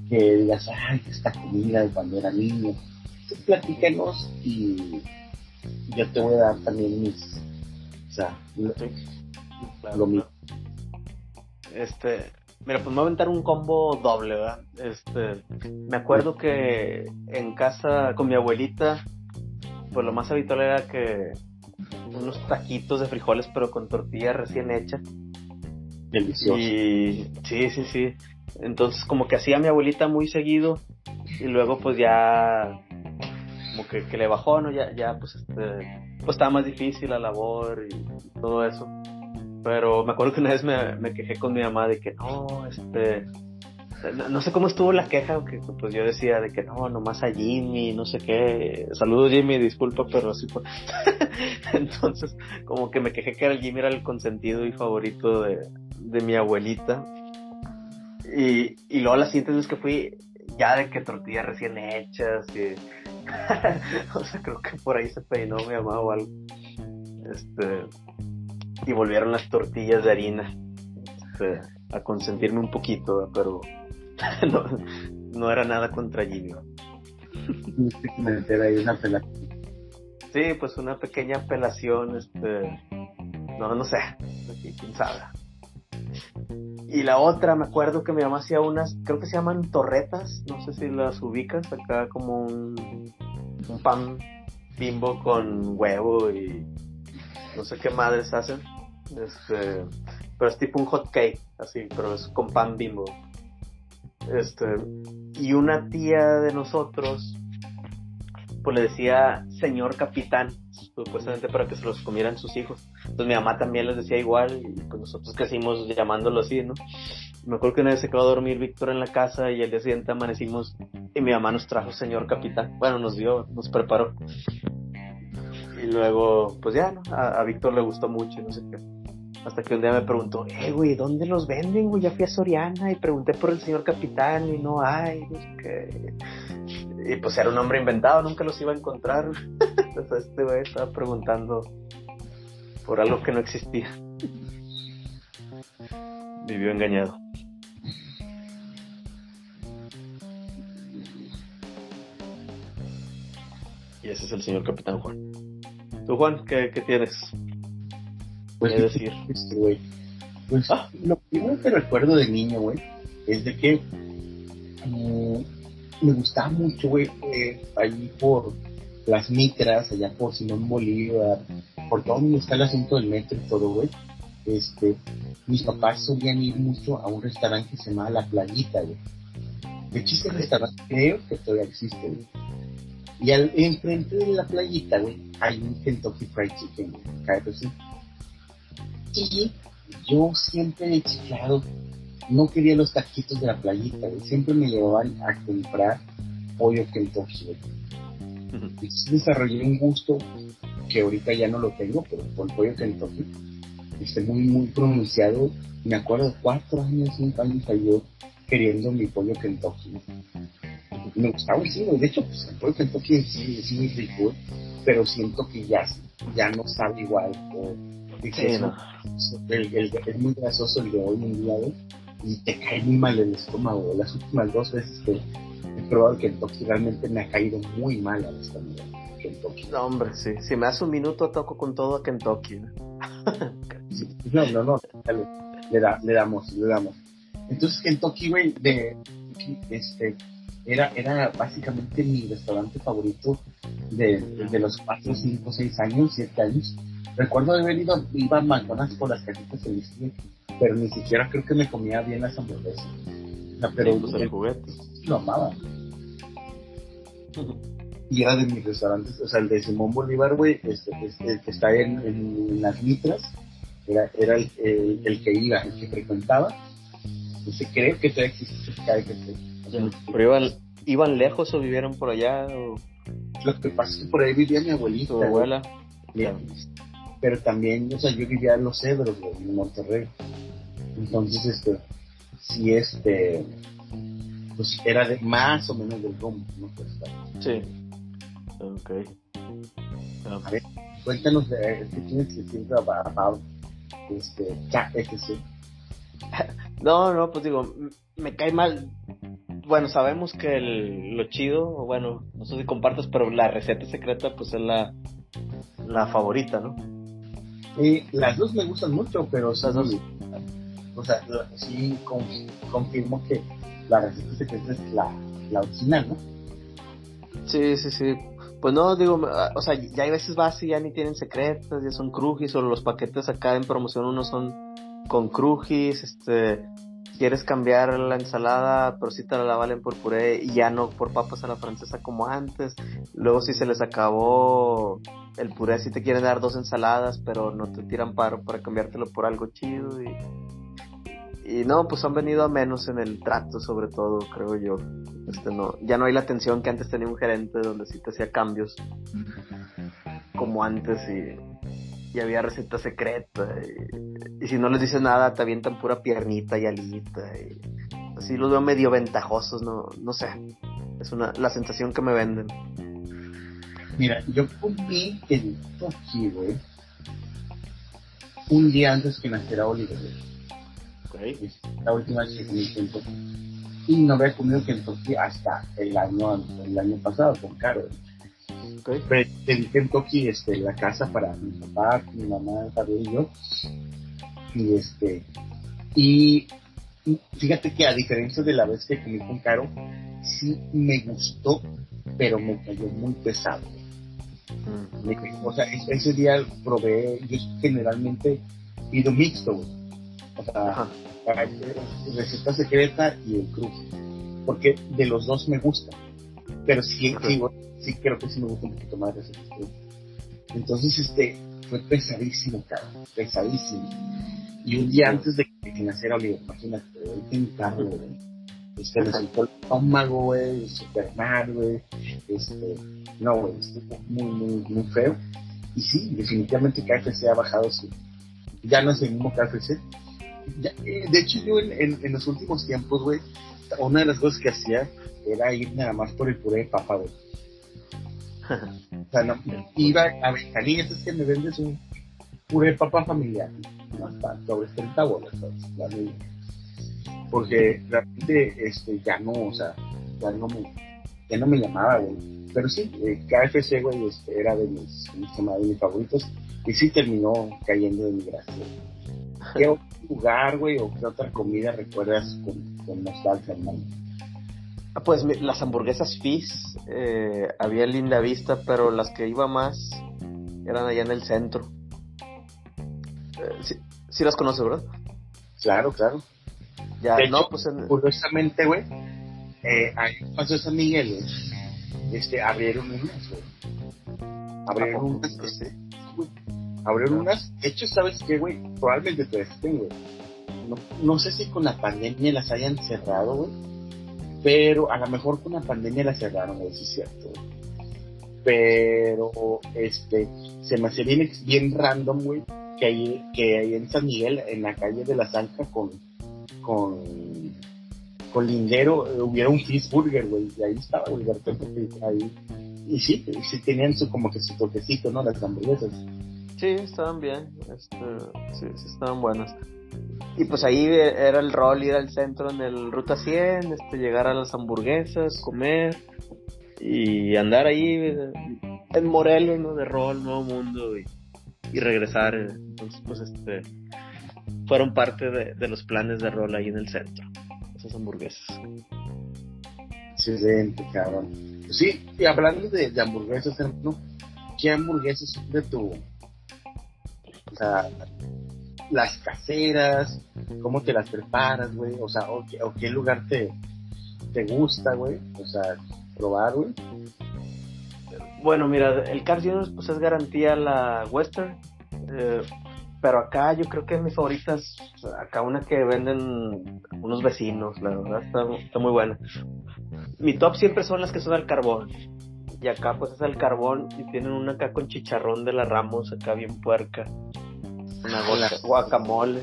Que digas, ay, esta comida de cuando era niño. Entonces, platícanos y yo te voy a dar también mis, o sea, lo mismo. Este, Mira, pues me voy a aventar un combo doble, ¿verdad? Este, me acuerdo que en casa con mi abuelita, pues lo más habitual era que unos taquitos de frijoles, pero con tortilla recién hecha. Delicioso. Y sí, sí, sí. Entonces, como que hacía mi abuelita muy seguido, y luego, pues ya, como que, que le bajó, ¿no? Ya, ya, pues, este, pues estaba más difícil la labor y todo eso. Pero me acuerdo que una vez me, me quejé con mi mamá de que no, este, no, sé cómo estuvo la queja, que pues yo decía de que no, nomás a Jimmy, no sé qué. Saludos Jimmy, disculpa, pero así fue. <laughs> Entonces, como que me quejé que el Jimmy era el consentido y favorito de, de mi abuelita. Y, y luego las siguientes veces que fui, ya de que tortillas recién hechas y... <laughs> o sea, creo que por ahí se peinó mi mamá o algo. Este... Y volvieron las tortillas de harina. Este, a consentirme un poquito, pero <laughs> no, era nada contra Jimmy. Sí, pues una pequeña apelación, este, no, no sé, quién sabe. Y la otra, me acuerdo que mi mamá hacía unas, creo que se llaman torretas, no sé si las ubicas, acá como un, pan bimbo con huevo y no sé qué madres hacen. Este, pero es tipo un hot cake, así, pero es con pan bimbo. Este, y una tía de nosotros, pues le decía señor capitán, supuestamente para que se los comieran sus hijos. Entonces mi mamá también les decía igual, y pues nosotros crecimos llamándolo así, ¿no? Me acuerdo que una vez se quedó a dormir Víctor en la casa y el día siguiente amanecimos y mi mamá nos trajo señor capitán. Bueno, nos dio, nos preparó. Y luego, pues ya, ¿no? A, a Víctor le gustó mucho, no sé qué. Hasta que un día me preguntó, eh, güey, ¿dónde los venden, güey? Ya fui a Soriana y pregunté por el señor capitán y no hay, qué. Y pues era un hombre inventado, nunca los iba a encontrar. <laughs> Este güey estaba preguntando por algo que no existía. Vivió engañado. Y ese es el señor capitán Juan. ¿Tú, Juan, qué, qué tienes? Pues, decir? Güey. Pues ah. lo primero que recuerdo de niño, güey, es de que mm, me gustaba mucho, güey, eh, allí por las mitras, allá por Simón Bolívar, por todo donde está el asunto del metro y todo, güey. Este, mis papás solían ir mucho a un restaurante que se llama La Playita, güey. De hecho, ese restaurante creo que todavía existe, güey. Y al enfrente de la playita, güey, hay un Kentucky Fried Chicken, güey, sí yo siempre he claro, no quería los taquitos de la playita, siempre me llevaban a comprar pollo Kentucky. Entonces desarrollé un gusto que ahorita ya no lo tengo, pero con pollo Kentucky, este, muy, muy pronunciado. Me acuerdo cuatro años, cinco años yo queriendo mi pollo Kentucky. Me gustaba sí, de hecho, pues, el pollo Kentucky es muy rico, pero siento que ya, ya no sabe igual. O, el, el, es muy grasoso el de hoy en día, y te cae muy mal el estómago. Las últimas dos veces que he probado el Kentucky realmente me ha caído muy mal al estómago. Kentucky. No, hombre, sí. Si me hace un minuto, toco con todo a Kentucky. ¿no? <laughs> no, no, Le, da, le damos, le damos. Entonces, Kentucky, güey, de, este, era, era básicamente mi restaurante favorito de, de los 4, 5, 6 años, 7 años Recuerdo haber ido, iba a McDonald's por las cajitas de whisky, pero ni siquiera creo que me comía bien las hamburguesas. pero pues el juguete. Lo amaba. y era de mis restaurantes, o sea, el de Simón Bolívar, güey, este, este, el que está en, en, las mitras, era, era el, el, que iba, el que frecuentaba. No sé, creo que todavía existe Pero iban, iban lejos o vivieron por allá. O... Lo que pasa es que por ahí vivía mi abuelito. Tu abuela pero también, o sea, yo vivía en Los Cedros, en Monterrey. Entonces, este, sí, este, pues era de más o menos del rumbo, ¿no? Pues, sí. Ok. A ver, cuéntanos de qué tienes que decir about este, etc. <laughs> No, no, pues digo, me cae mal. Bueno, sabemos que el, lo chido, bueno, no sé si compartes, pero la receta secreta, pues es la, la favorita, ¿no? Las dos me gustan mucho, pero esas dos, o sea, sí confirmo que la receta secreta es la, la original, ¿no? Sí, sí, sí. Pues no, digo, o sea, ya hay veces vas y ya ni tienen secretas, ya son crujis, o los paquetes acá en promoción uno son con crujis, este, quieres cambiar la ensalada, pero si te la valen por puré y ya no por papas a la francesa como antes. Luego si se les acabó el puré, si te quieren dar dos ensaladas, pero no te tiran paro para cambiártelo por algo chido. Y, y no, pues han venido a menos en el trato, sobre todo, creo yo. Este, no, ya no hay la atención que antes tenía un gerente donde sí te hacía cambios como antes y, y había receta secreta. Y, y, si no les dices nada, te avientan pura piernita y alita. Y así los veo medio ventajosos, no, no sé. Es una, la sensación que me venden. Mira, yo comí el Toki, güey. Un día antes que naciera Oliver. Okay. La última vez que comí Kentucky. Y no había comido Kentucky hasta el año, el año pasado con Carol. Okay. Pero pedí Kentucky este, la casa para mi papá, mi mamá, Javier y yo. Y este. Y fíjate que a diferencia de la vez que comí con Caro, sí me gustó, pero me cayó muy pesado. Mm. o sea, ese día probé, yo generalmente pido mixto, O sea, receta secreta y el cruz. Porque de los dos me gusta. Pero sí, sí, creo que sí me gusta un poquito más ese Entonces, este, fue pesadísimo, cara, pesadísimo. Y un día antes de que naciera Oliver, imagínate, en carro, güey. Este, resultó el estómago, güey, super mal, güey. Este, no, güey, estuvo muy, muy, muy feo. Y sí, definitivamente KFC ha bajado su. Ya no es el mismo KFC. Eh, de hecho, yo en, en, los últimos tiempos, güey, una de las cosas que hacía era ir nada más por el puré de papa, <laughs> güey. o sea, no, iba a Benjamín, es que me vendes un puré de papa familiar. No, hasta sobre 30 bolas, ¿sabes? porque realmente este ya no, o sea, ya no me, ya no me llamaba, güey. Pero sí, eh, KFC, güey, este, era de mis, de mis favoritos y sí terminó cayendo de mi gracia. ¿Qué otro lugar, güey, o qué otra comida recuerdas con, con nostalgia, hermano? Ah, pues las hamburguesas Fizz, eh, había linda vista, pero las que iba más eran allá en el centro. Eh, sí, sí las conoces, ¿verdad? Claro, claro. Ya, no, pues Curiosamente, güey, eh, ahí pasó San Miguel, este, abrieron unas, güey. Abrieron unas, este, Abrieron unas. De hecho, ¿sabes qué, güey? Probablemente te estén, güey. No, no sé si con la pandemia las hayan cerrado, güey. Pero a lo mejor con la pandemia las cerraron, sí es cierto. Pero, este, se me hace bien, bien random, güey, que ahí, que en San Miguel, en la calle de la Zanca, con con, con Lindero eh, hubiera un cheeseburger, güey, y ahí estaba, güey, ahí. Y sí, sí tenían su, como que su toquecito, ¿no? Las hamburguesas. Sí, estaban bien, este, sí, sí estaban buenas. Y pues ahí era el rol ir al centro en el Ruta 100, este, llegar a las hamburguesas, comer y andar ahí en Morelos, ¿no? De rol, Nuevo Mundo y, y regresar. Entonces, pues este, fueron parte de, los planes de rol ahí en el centro, esas hamburguesas. Excelente, cabrón. Sí, y hablando de, hamburguesas, hermano, ¿qué hamburguesas son de tu... O sea, las caseras, cómo te las preparas, güey, o sea, o, qué lugar te, te gusta, güey, o sea, probar, güey. Bueno, mira, el Car pues es garantía la Western. Eh, pero acá yo creo que mis favoritas, acá una que venden unos vecinos, la verdad está, muy buena. Mi top siempre son las que son al carbón. Y acá pues es al carbón y tienen una acá con chicharrón de la Ramos, acá bien puerca. Una bola, guacamole.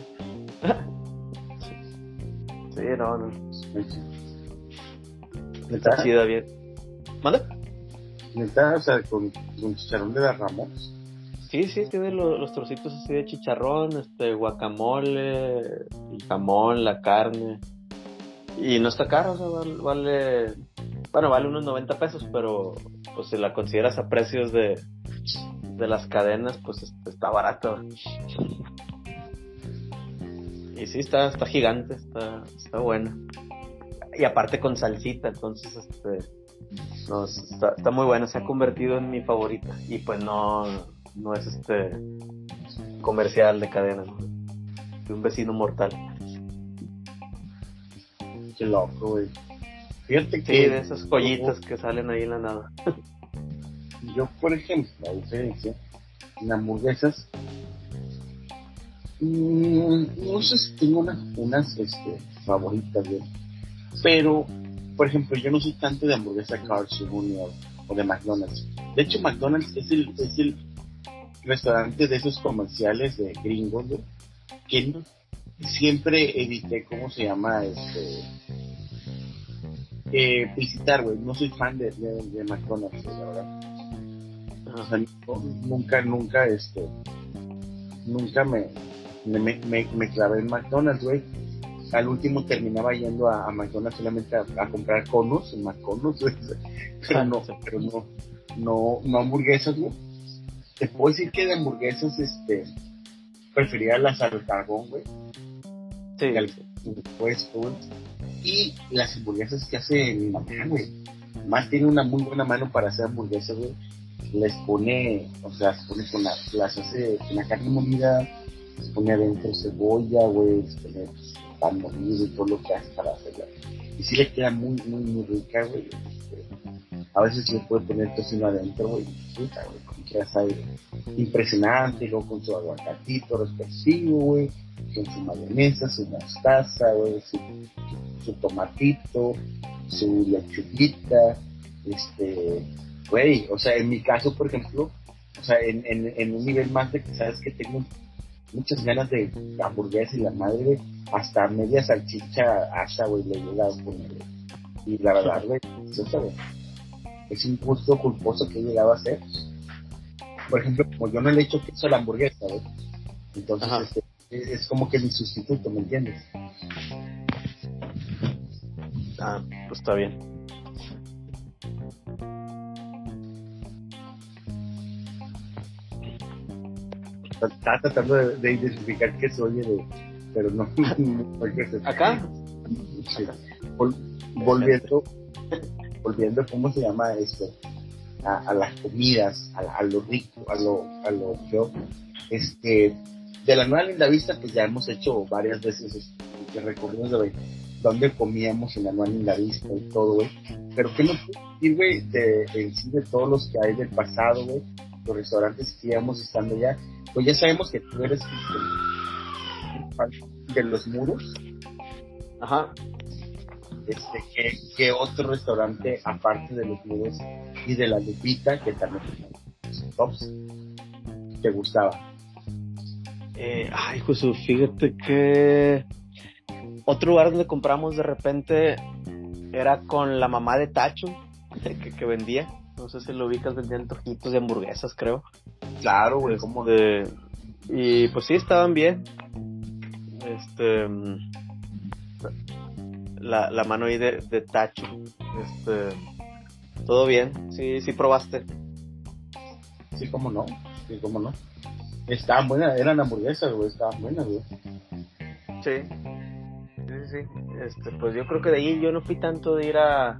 <laughs> sí, no, no. Está chida bien. ¿Manda? ¿Neta? O sea, con, con chicharrón de la Ramos. Sí, sí, tiene los, trocitos así de chicharrón, este, guacamole, el jamón, la carne. Y no está caro, o sea, vale, bueno, vale unos 90 pesos, pero pues si la consideras a precios de, de las cadenas, pues está barato. Y sí, está, está gigante, está, está buena. Y aparte con salsita, entonces este, no, está, está muy buena, se ha convertido en mi favorita. Y pues no, no es este comercial de cadena, de un vecino mortal. Qué loco, güey. Fíjate que. Sí, de esas joyitas que salen ahí en la nada. Yo, por ejemplo, a diferencia, en hamburguesas, Mm, no sé si tengo unas, unas este, favoritas. Pero, por ejemplo, yo no soy tanto de hamburguesa Carl Jr. o de McDonald's. De hecho, McDonald's es el, es el restaurante de esos comerciales de gringos, que siempre evité, ¿cómo se llama? Este, eh, visitar, güey. No soy fan de, de, McDonald's, la verdad. O sea, nunca, nunca, este, nunca me, me, me, me clavé en McDonald's, güey. Al último terminaba yendo a, McDonald's solamente a, comprar conos, en McDonald's, pero no, pero no, no, no hamburguesas, güey. Te puedo decir que de hamburguesas, este, prefería las al carbón, güey. Sí. Pues, y las hamburguesas que hace mi mamá, güey. Más tiene una muy buena mano para hacer hamburguesas, güey. Les pone, o sea, se pone con las, las hace con la carne molida, se pone adentro cebolla, güey, se pone pues, pan molido y todo lo que hace para hacerla. Y sí le queda muy, muy, muy rica, güey. Este, a veces le puede poner tocino adentro, güey, rica, güey, sabe. Impresionante, luego con su aguacatito respectivo, güey, con su mayonesa, su mostaza, güey, su, su, tomatito, su lechuguita, este, güey, o sea, en mi caso, por ejemplo, o sea, en, en, en un nivel más de que sabes que tengo muchas ganas de hamburguesa y la madre, hasta media salchicha hasta, güey, le llega a poner, Y la verdad, güey, eso, es un gusto culposo que he llegado a hacer. Por ejemplo, como yo no le he hecho queso a la hamburguesa, güey, entonces este, es como que mi sustituto, ¿me entiendes? Ah, pues está bien. Estaba tratando de, identificar qué se oye, de, pero no. <laughs> ¿Acá? Sí. volviendo, volviendo, ¿cómo se llama esto? A, las comidas, a, lo rico, a lo, a lo yo, este, de la nueva Linda Vista, pues ya hemos hecho varias veces este, recorridos de dónde comíamos en la nueva Linda Vista y todo, güey. Pero que no puedo güey, de, de todos los que hay del pasado, güey, los restaurantes que íbamos estando ya, pues ya sabemos que tú eres de los muros. Ajá. Este, que, otro restaurante aparte de los muros y de la Lupita, que también tops, te gustaba. Eh, ay, Jesús, fíjate que otro lugar donde compramos de repente era con la mamá de Tacho, <laughs> que, que vendía. No sé si lo ubicas, vendían tojitos de hamburguesas, creo. Claro, güey, como de... Y pues sí, estaban bien. Este... La, la mano ahí de, de Tacho. Este... Todo bien, sí, sí probaste. Sí, cómo no, sí, cómo no. Estaban buenas, eran hamburguesas, güey, estaban buenas, güey. Sí. Sí, sí. Este, pues yo creo que de ahí yo no fui tanto de ir a,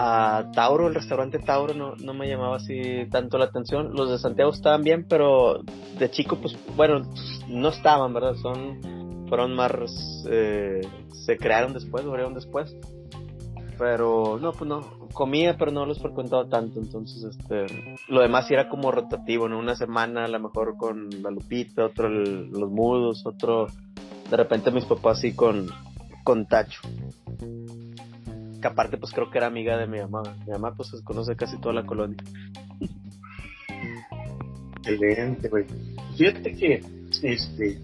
a Tauro, el restaurante Tauro no, no me llamaba así tanto la atención. Los de Santiago estaban bien, pero de chico, pues bueno, no estaban, ¿verdad? Son, fueron más, eh, se crearon después, después. Pero no, pues no, comía, pero no los frecuentaba tanto, entonces este, lo demás era como rotativo, ¿no? Una semana a lo mejor con la Lupita, otro los mudos, otro, de repente mis papás así con, con Tacho que aparte pues creo que era amiga de mi mamá. Mi mamá pues conoce casi toda la colonia. Excelente, güey. Fíjate que, este,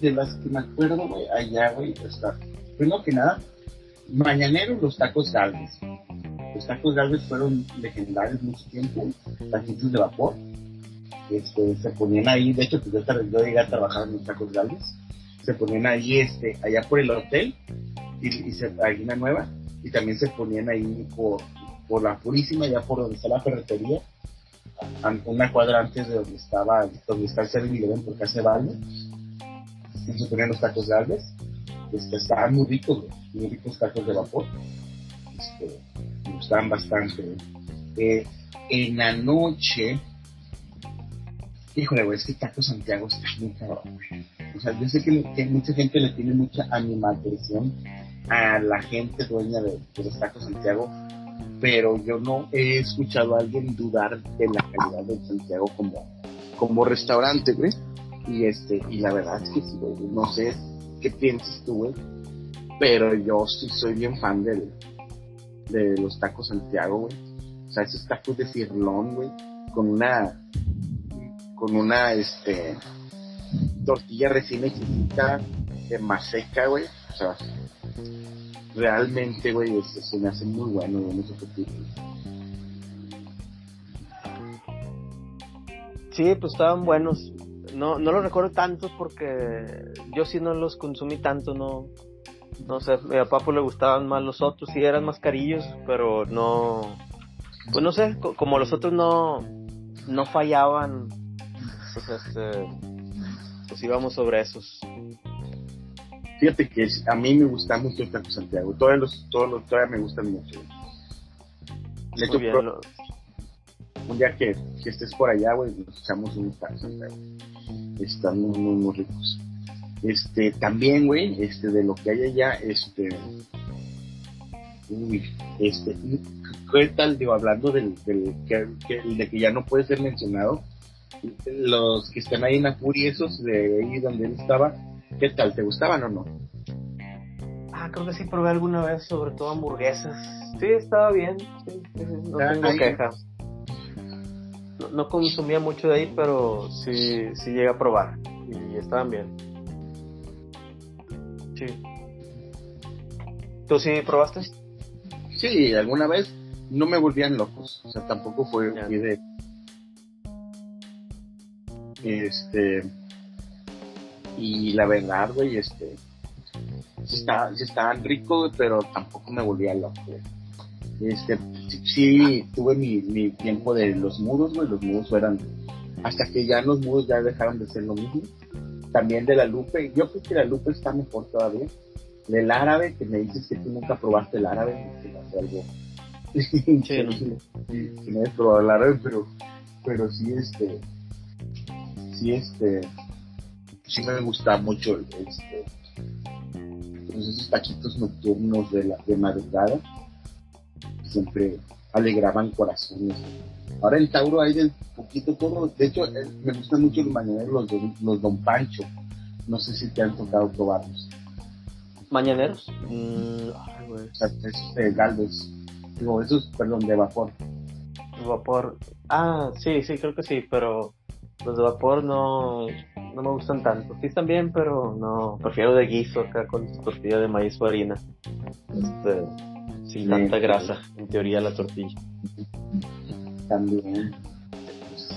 de las que me acuerdo, güey, allá, güey, está, primero que nada, mañanero los tacos Galvez. Los tacos Galvez fueron legendarios mucho tiempo, taquitos de vapor. Este, se ponían ahí, de hecho, pues yo, yo llegué a trabajar en los tacos Galvez. Se ponían ahí, este, allá por el hotel, y, y se, ahí una nueva, y también se ponían ahí por, por la Purísima, ya por donde está la ferretería, una cuadra antes de donde estaba, donde está el 7-Eleven porque hace baño, y se ponían los tacos de este, estaban muy ricos, muy ricos tacos de vapor, este, me gustaban bastante. Eh, en la noche, híjole, güey, es que Taco Santiago está muy cabrón, O sea, yo sé que, que mucha gente le tiene mucha animación a la gente dueña de, los tacos Santiago, pero yo no he escuchado a alguien dudar de la calidad de Santiago como, como restaurante, güey. Y este, y la verdad es que sí, güey, no sé qué piensas tú, güey, pero yo sí soy bien fan del, de los tacos Santiago, güey. O sea, esos tacos de cirlón, güey, con una, con una, este, tortilla recién hechita de maseca, güey. O sea, realmente, güey, se me hace muy bueno, güey, qué Sí, pues estaban buenos. No, no los recuerdo tanto porque yo sí no los consumí tanto, no. No sé, a mi papá pues le gustaban más los otros, sí eran más carillos, pero no. Pues no sé, como los otros no, no fallaban, pues este. Pues íbamos sobre esos. Fíjate que a mí me gusta mucho el taco Santiago, todos los, todos los, todavía me gustan mucho. De hecho, un día que, que, estés por allá, güey, nos echamos unos tacos Santiago. Están muy, muy, muy ricos. Este, también, güey, este, de lo que hay allá, este, uy, este, ¿qué tal, digo, hablando del, del que, de que ya no puede ser mencionado, los que están ahí en Apuri, esos de ahí donde él estaba, ¿qué tal, te gustaban o no? Ah, creo que sí probé alguna vez, sobre todo hamburguesas. Sí, estaba bien, sí, no tengo quejas. No, no, consumía mucho de ahí, pero sí, sí llegué a probar y estaban bien. Sí. ¿Tú sí probaste? Sí, alguna vez no me volvían locos. O sea, tampoco fue yeah. de. Este. Y la verdad, güey, este. Sí, está, sí estaban ricos, pero tampoco me volvía loco. Este, sí, tuve mi, mi tiempo de los mudos, güey. Los mudos eran. Hasta que ya los mudos ya dejaron de ser lo mismo también de la Lupe. Yo creo que la Lupe está mejor todavía. Del árabe, que me dices que tú nunca probaste el árabe, que hace algo. <laughs> Sí, no he probado el árabe, pero, pero sí, este, sí, este, sí me gusta mucho, este, pues esos taquitos nocturnos de la de madrugada, siempre alegraban corazones. Ahora en Tauro hay del poquito todo. De hecho, eh, me gustan mucho los mañaneros, los, los Don Pancho. No sé si te han tocado probarlos. ¿Mañaneros? Mm, esos de Galvez. Digo, esos, perdón, de vapor. De vapor. Ah, sí, sí, creo que sí, pero los de vapor no, no me gustan tanto. Sí están bien, pero no. Prefiero de guiso acá con tortilla de maíz o harina. Este, sin tanta grasa, en teoría, la tortilla también.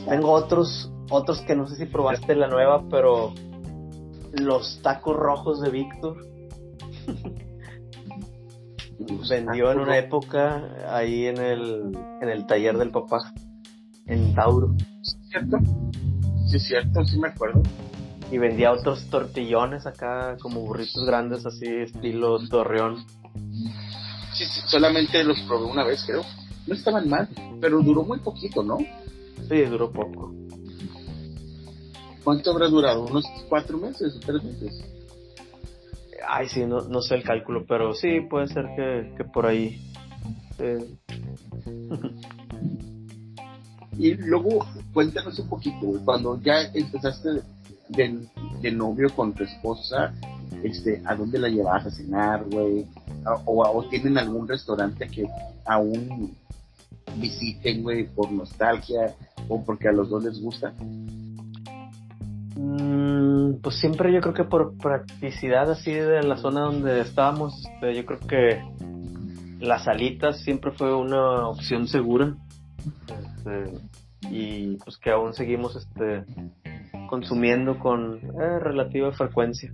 Tengo otros, otros que no sé si probaste la nueva, pero los tacos rojos de Víctor. Vendió en una época ahí en el, en el taller del papá, en Tauro. ¿Cierto? Sí, cierto, sí me acuerdo. Y vendía otros tortillones acá, como burritos grandes, así, estilo Torreón. Sí, sí, solamente los probé una vez, creo no estaban mal, pero duró muy poquito, ¿no? Sí, duró poco. ¿Cuánto habrá durado? ¿Unos cuatro meses o tres meses? Ay, sí, no, no sé el cálculo, pero sí, puede ser que, que por ahí. <laughs> y luego, cuéntanos un poquito, cuando ya empezaste de, de, novio con tu esposa, este, ¿a dónde la llevas a cenar, güey? O, o, tienen algún restaurante que aún visiten, güey, por nostalgia o porque a los dos les gusta? Mm, pues siempre yo creo que por practicidad así de la zona donde estábamos, este, yo creo que las alitas siempre fue una opción segura este, y pues que aún seguimos este consumiendo con eh, relativa frecuencia.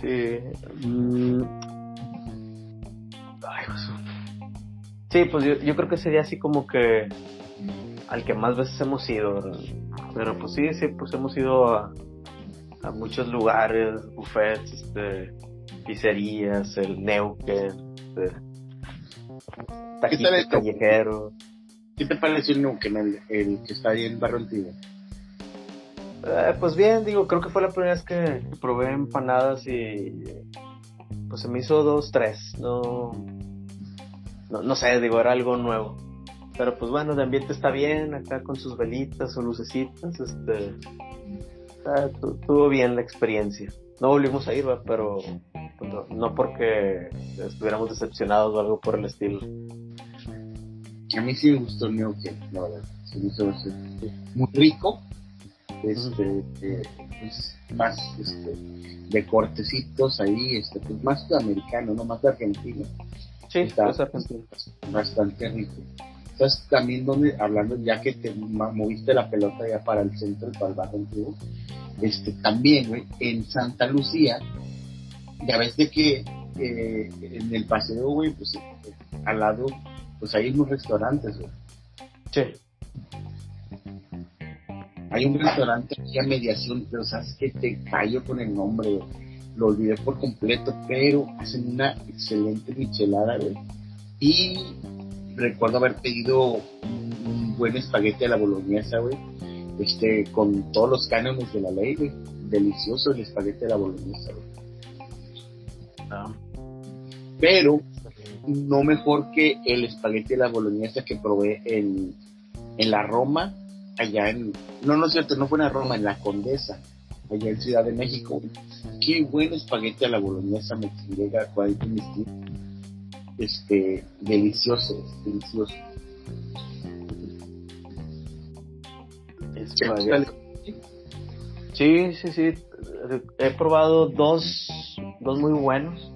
Sí. Mm. Ay, Sí, pues yo, creo que sería así como que al que más veces hemos ido. Pero pues sí, sí, pues hemos ido a, a muchos lugares, buffets, este, pizzerías, el Neuquén, este, taquitos callejeros. ¿Qué te pareció el Neuquén, el, el que está ahí en Barrio Antiguo? Eh, pues bien, digo, creo que fue la primera vez que probé empanadas y pues se me hizo dos, tres, no no, sé, digo, era algo nuevo. Pero pues bueno, el ambiente está bien, acá con sus velitas, sus lucecitas, este, tuvo bien la experiencia. No volvimos a ir, pero pues, no, porque estuviéramos decepcionados o algo por el estilo. A mí sí me gustó el New la verdad. muy rico. Este, eh, pues, más este, de cortecitos ahí, este, pues más americano, no más de argentino. Sí, Está, argentino. Bastante rico. Entonces también donde, hablando ya que te moviste la pelota ya para el centro, para el bajo antiguo, este, también, güey, en Santa Lucía, ya ves de que eh, en el paseo, güey, pues al lado, pues hay unos restaurantes, güey. Sí. Hay un restaurante aquí a mediación, pero sabes que te callo con el nombre, Lo olvidé por completo, pero hacen una excelente michelada, güey. Y recuerdo haber pedido un, buen espagueti a la boloñesa, güey. Este, con todos los cánones de la ley, güey. Delicioso el espagueti a la boloñesa, güey. Ah. Pero no mejor que el espagueti a la boloñesa que probé en, en la Roma, allá en... No, no es cierto, no fue en Roma, en la Condesa, allá en Ciudad de México. Qué buen espagueti a la boloñesa me llega a este, delicioso, delicioso. Sí, sí, sí. He probado dos, dos muy buenos.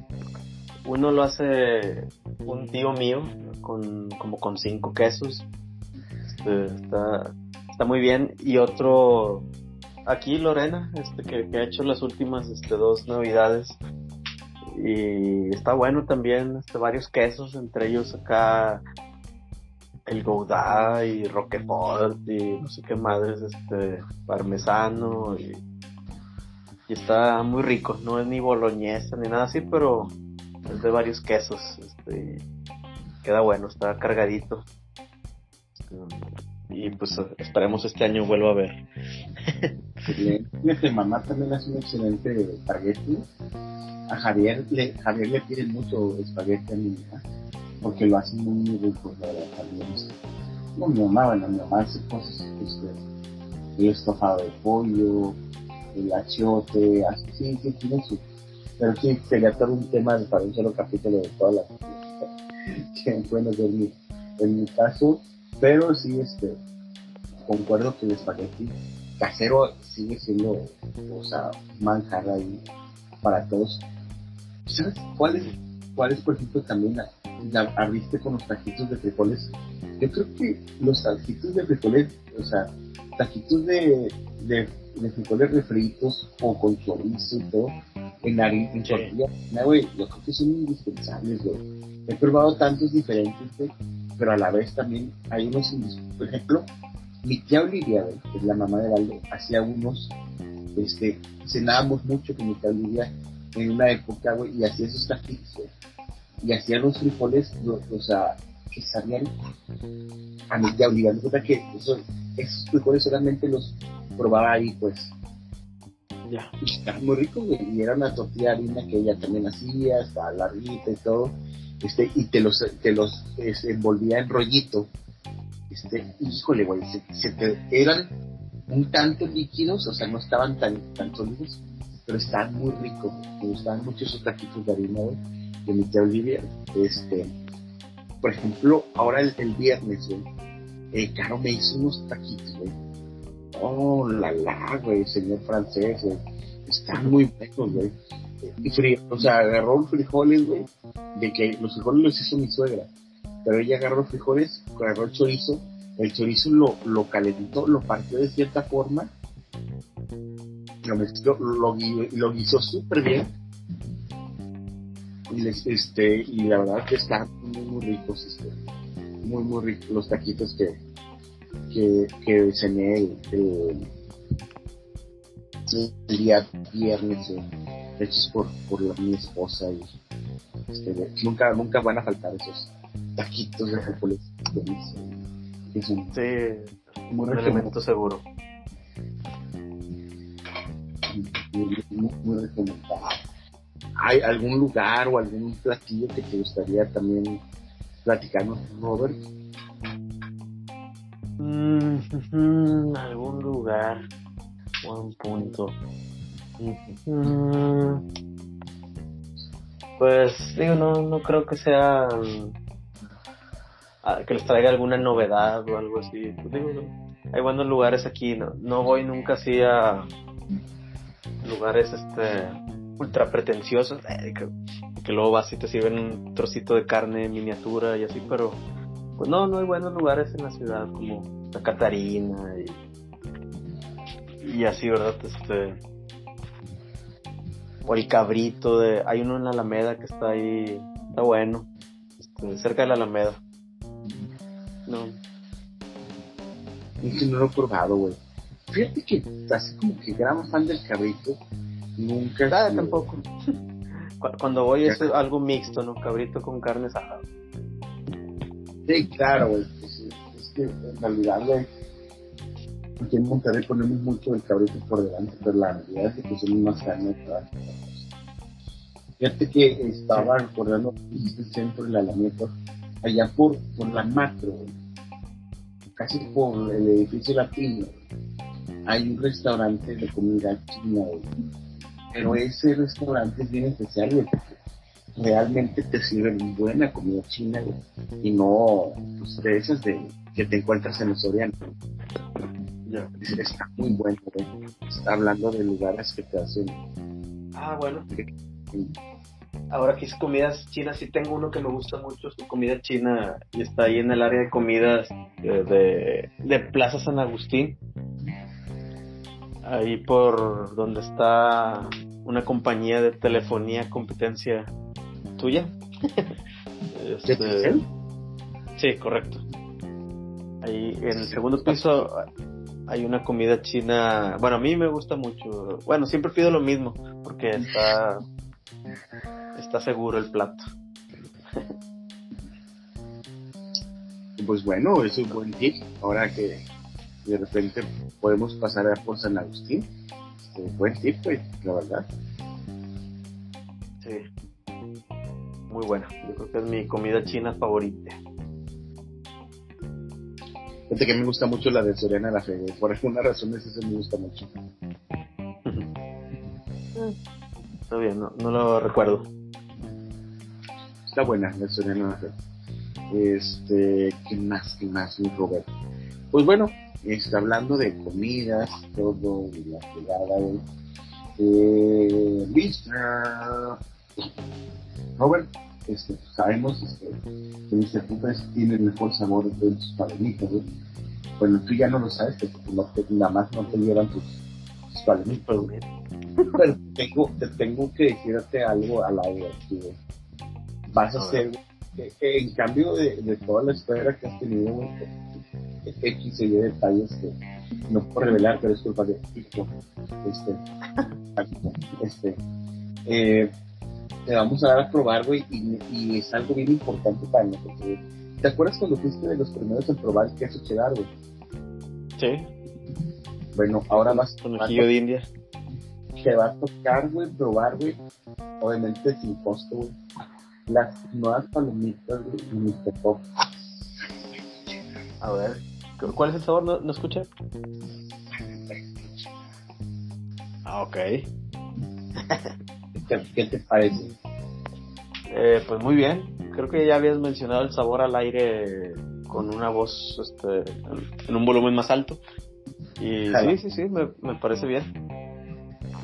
Uno lo hace un tío mío, con, como con cinco quesos. Este, está, está muy bien. Y otro, aquí Lorena, este, que, ha hecho las últimas este, dos navidades y está bueno también, este, varios quesos, entre ellos acá el Gouda y Roquefort y no sé qué madres, este, parmesano y, está muy rico, no es ni boloñesa ni nada así, pero es de varios quesos, este, queda bueno, está cargadito. Y pues esperemos este año vuelva a ver. Mi mamá también hace un excelente espagueti a Javier le, Javier le pide mucho espagueti a mi hija, porque lo hace muy, muy rico, la verdad, Javier. No, mi mamá, bueno, mi mamá hace cosas, este, el estofado de pollo, el achiote, así, sí, tiene su, pero sí, sería todo un tema para un solo capítulo de todas las <laughs> que bueno de mi, en mi caso, pero sí, este, concuerdo que el espagueti casero sigue siendo, o sea, manjar ahí para todos. ¿Sabes cuáles, cuáles por ejemplo, también la, abriste con los taquitos de frijoles? Yo creo que los taquitos de frijoles, o sea, taquitos de, de, frijoles refritos o con chorizo y todo, en harina, en tortilla, güey, yo creo que son indispensables, güey. He probado tantos diferentes, pero a la vez también hay unos, por ejemplo, mi tía Olivia, que es la mamá de Valdo, hacía unos, este, cenábamos mucho con mi tía Olivia en una época, güey, y hacía esos taquitos, Y hacía los frijoles, o sea, que sabían a mi tía Olivia. que esos frijoles solamente los probaba ahí, pues. Estaban muy güey. Y era una tortilla de harina que ella también hacía, estaba larguita y todo. Este, y te los, te los envolvía en rollito. Este, híjole, güey, se, eran un tanto líquidos, o sea, no estaban tan, tan sólidos, pero están muy ricos. Me gustaban mucho esos taquitos de harina, de mi tía Olivia. Este, por ejemplo, ahora el, viernes, güey, eh, Caro me hizo unos taquitos. Oh, la la, güey, señor francés, güey. Están muy buenos, güey. Y frío, o sea, agarró frijoles, güey, de que los frijoles los hizo mi suegra. Pero ella agarró frijoles, agarró el chorizo, el chorizo lo, lo calentó, lo partió de cierta forma lo mezcló, lo, lo guisó súper bien. Y, este, y la verdad que están muy, muy ricos, este, muy, muy ricos los taquitos que, que, que cené el, el, día viernes, eh, hechos por, por mi esposa. Y, este, nunca, nunca van a faltar esos taquitos de frijoles. Sí, muy un elemento seguro muy, recomendado. ¿Hay algún lugar o algún platillo que te gustaría también platicarnos, Robert? Mm, algún lugar. Buen punto. Mm, pues digo, no, no creo que sea que les traiga alguna novedad o algo así. Pues digo, hay buenos lugares aquí, no, no voy nunca así a lugares este ultra pretenciosos, eh, que, luego vas y te sirven un trocito de carne miniatura y así, pero pues no, no hay buenos lugares en la ciudad como la Catarina y, y así, ¿verdad? Este, o el cabrito de, hay uno en la Alameda que está ahí, está bueno, este, cerca de la Alameda. No. Es que no lo he probado, güey. Fíjate que así como que gran fan del cabrito, nunca. Nada, tampoco. <laughs> Cuando voy es algo mixto, ¿no? Cabrito con carne salada. Sí, claro, güey. Es, que en realidad, güey, aquí en Monterrey ponemos mucho el cabrito por delante, pero la realidad es que son más todas Fíjate que estaba recordando el centro de la Alameda, allá por, por la macro, casi por el edificio latino, hay un restaurante de comida china, pero ese restaurante es bien especial, porque realmente te sirven buena comida china, y no pues, de esas de, que te encuentras en el Soriano. Está muy bueno, Está hablando de lugares que te hacen. Ah, bueno. Ahora que es comidas chinas, sí tengo uno que me gusta mucho, su comida china, y está ahí en el área de comidas de, de Plaza San Agustín ahí por donde está una compañía de telefonía competencia tuya. <laughs> este, sí, correcto. Ahí en el segundo piso hay una comida china. Bueno, a mí me gusta mucho. Bueno, siempre pido lo mismo porque está está seguro el plato. <laughs> Pues bueno, es un buen tip. Ahora que de repente podemos pasar a por San Agustín. Buen tip, la verdad. Muy bueno. Yo creo que es mi comida china favorita. Fíjate que me gusta mucho la de Soriana la Fe. Por alguna razón esa me gusta mucho. Está bien, no, no lo recuerdo. Está buena la Soriana la Fe. Este, ¿qué más? ¿Qué más, mi Robert? Pues bueno, está hablando de comidas, todo, y la pegada, eh, Mr. Robert, este, sabemos este, que Mr. Puppets tiene el mejor sabor de sus palomitas, Bueno, tú ya no lo sabes, porque no te, nada más no te llevan tus, tus palomitas, Pero tengo, te tengo que decirte algo al aire, que vas a, hacer, en cambio de, de, toda la espera que has tenido, X y detalles que no puedo revelar, pero es culpa de Este, <laughs> este, eh, te vamos a dar a probar, güey, y, es algo bien importante para nosotros. ¿Te acuerdas cuando fuiste de los primeros en probar el queso cheddar, güey? Sí. Bueno, ahora vas con el de India. Te va a tocar, güey, probar, güey, obviamente sin costo, güey, las nuevas palomitas, de Mr. Pop. A ver. ¿Cuál es el sabor? ¿No, no escuché? Ah, ok. <laughs> ¿Qué, te parece? Eh, pues muy bien. Creo que ya habías mencionado el sabor al aire con una voz este, en un volumen más alto. Y sí, sí, sí, me, me, parece bien.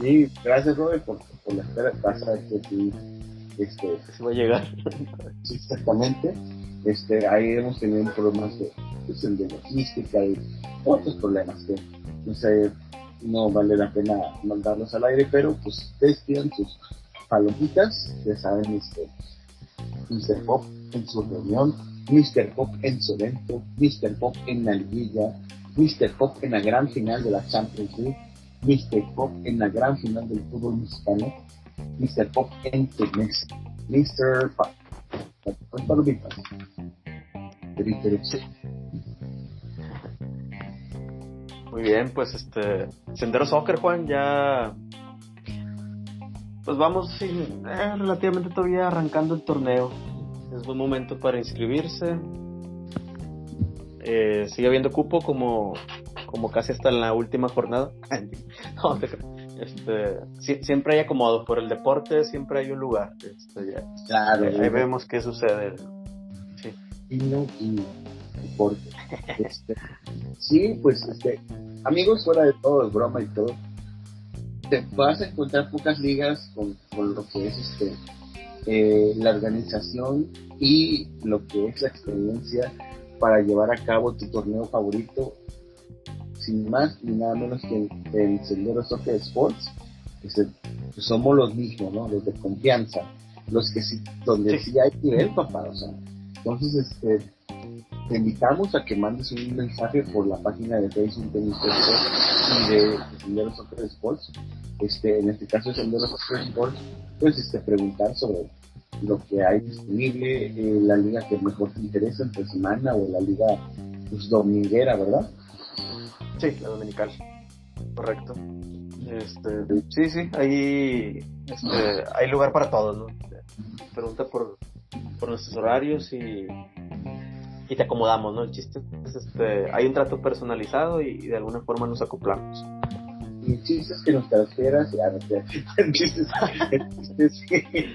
Sí, gracias Robert por, por la espera. Pasa que sí, este, sí va a llegar. exactamente. Este, ahí hemos tenido problemas de de logística y otros problemas que no sé, no vale la pena mandarlos al aire, pero pues ustedes tienen sus palomitas, ya saben, este, Mr. Pop en su reunión, Mr. Pop en su evento, Mr. Pop en la liguilla, Mr. Pop en la gran final de la Champions League, Mr. Pop en la gran final del fútbol mexicano, Mr. Pop en tenis, Mr. Pop. Palomitas. Muy bien, pues este Sendero Soccer, Juan, ya pues vamos sin, eh, relativamente todavía arrancando el torneo. Es buen momento para inscribirse. Eh, sigue habiendo cupo como, como casi hasta en la última jornada. <laughs> no, este, siempre hay acomodo, por el deporte siempre hay un lugar. Este, ya, claro, ahí vemos qué sucede. Sí. Y no, y deporte. Este, sí, pues, este, amigos, fuera de todo, broma y todo, te vas a encontrar pocas ligas con, con lo que es este eh, la organización y lo que es la experiencia para llevar a cabo tu torneo favorito, sin más ni nada menos que el Sendero Soccer Sports, que somos los mismos, ¿no? Los de confianza, los que sí, donde sí, hay nivel, papá, o sea, entonces, este, te invitamos a que mandes un mensaje por la página de Facebook de y de, Sendero Soccer Sports, este, en este caso de Sendero Soccer Sports, pues este, preguntar sobre lo que hay disponible, eh, la liga que mejor te interesa entre semana o la liga pues, dominguera, ¿verdad? Sí, la dominical, correcto. Este, sí, sí, ahí este, hay lugar para todos, ¿no? Pregunta por, por nuestros horarios y, y te acomodamos, ¿no? El chiste es, este, hay un trato personalizado y, de alguna forma nos acoplamos. Y el chiste es que nos transfieras y el chiste es que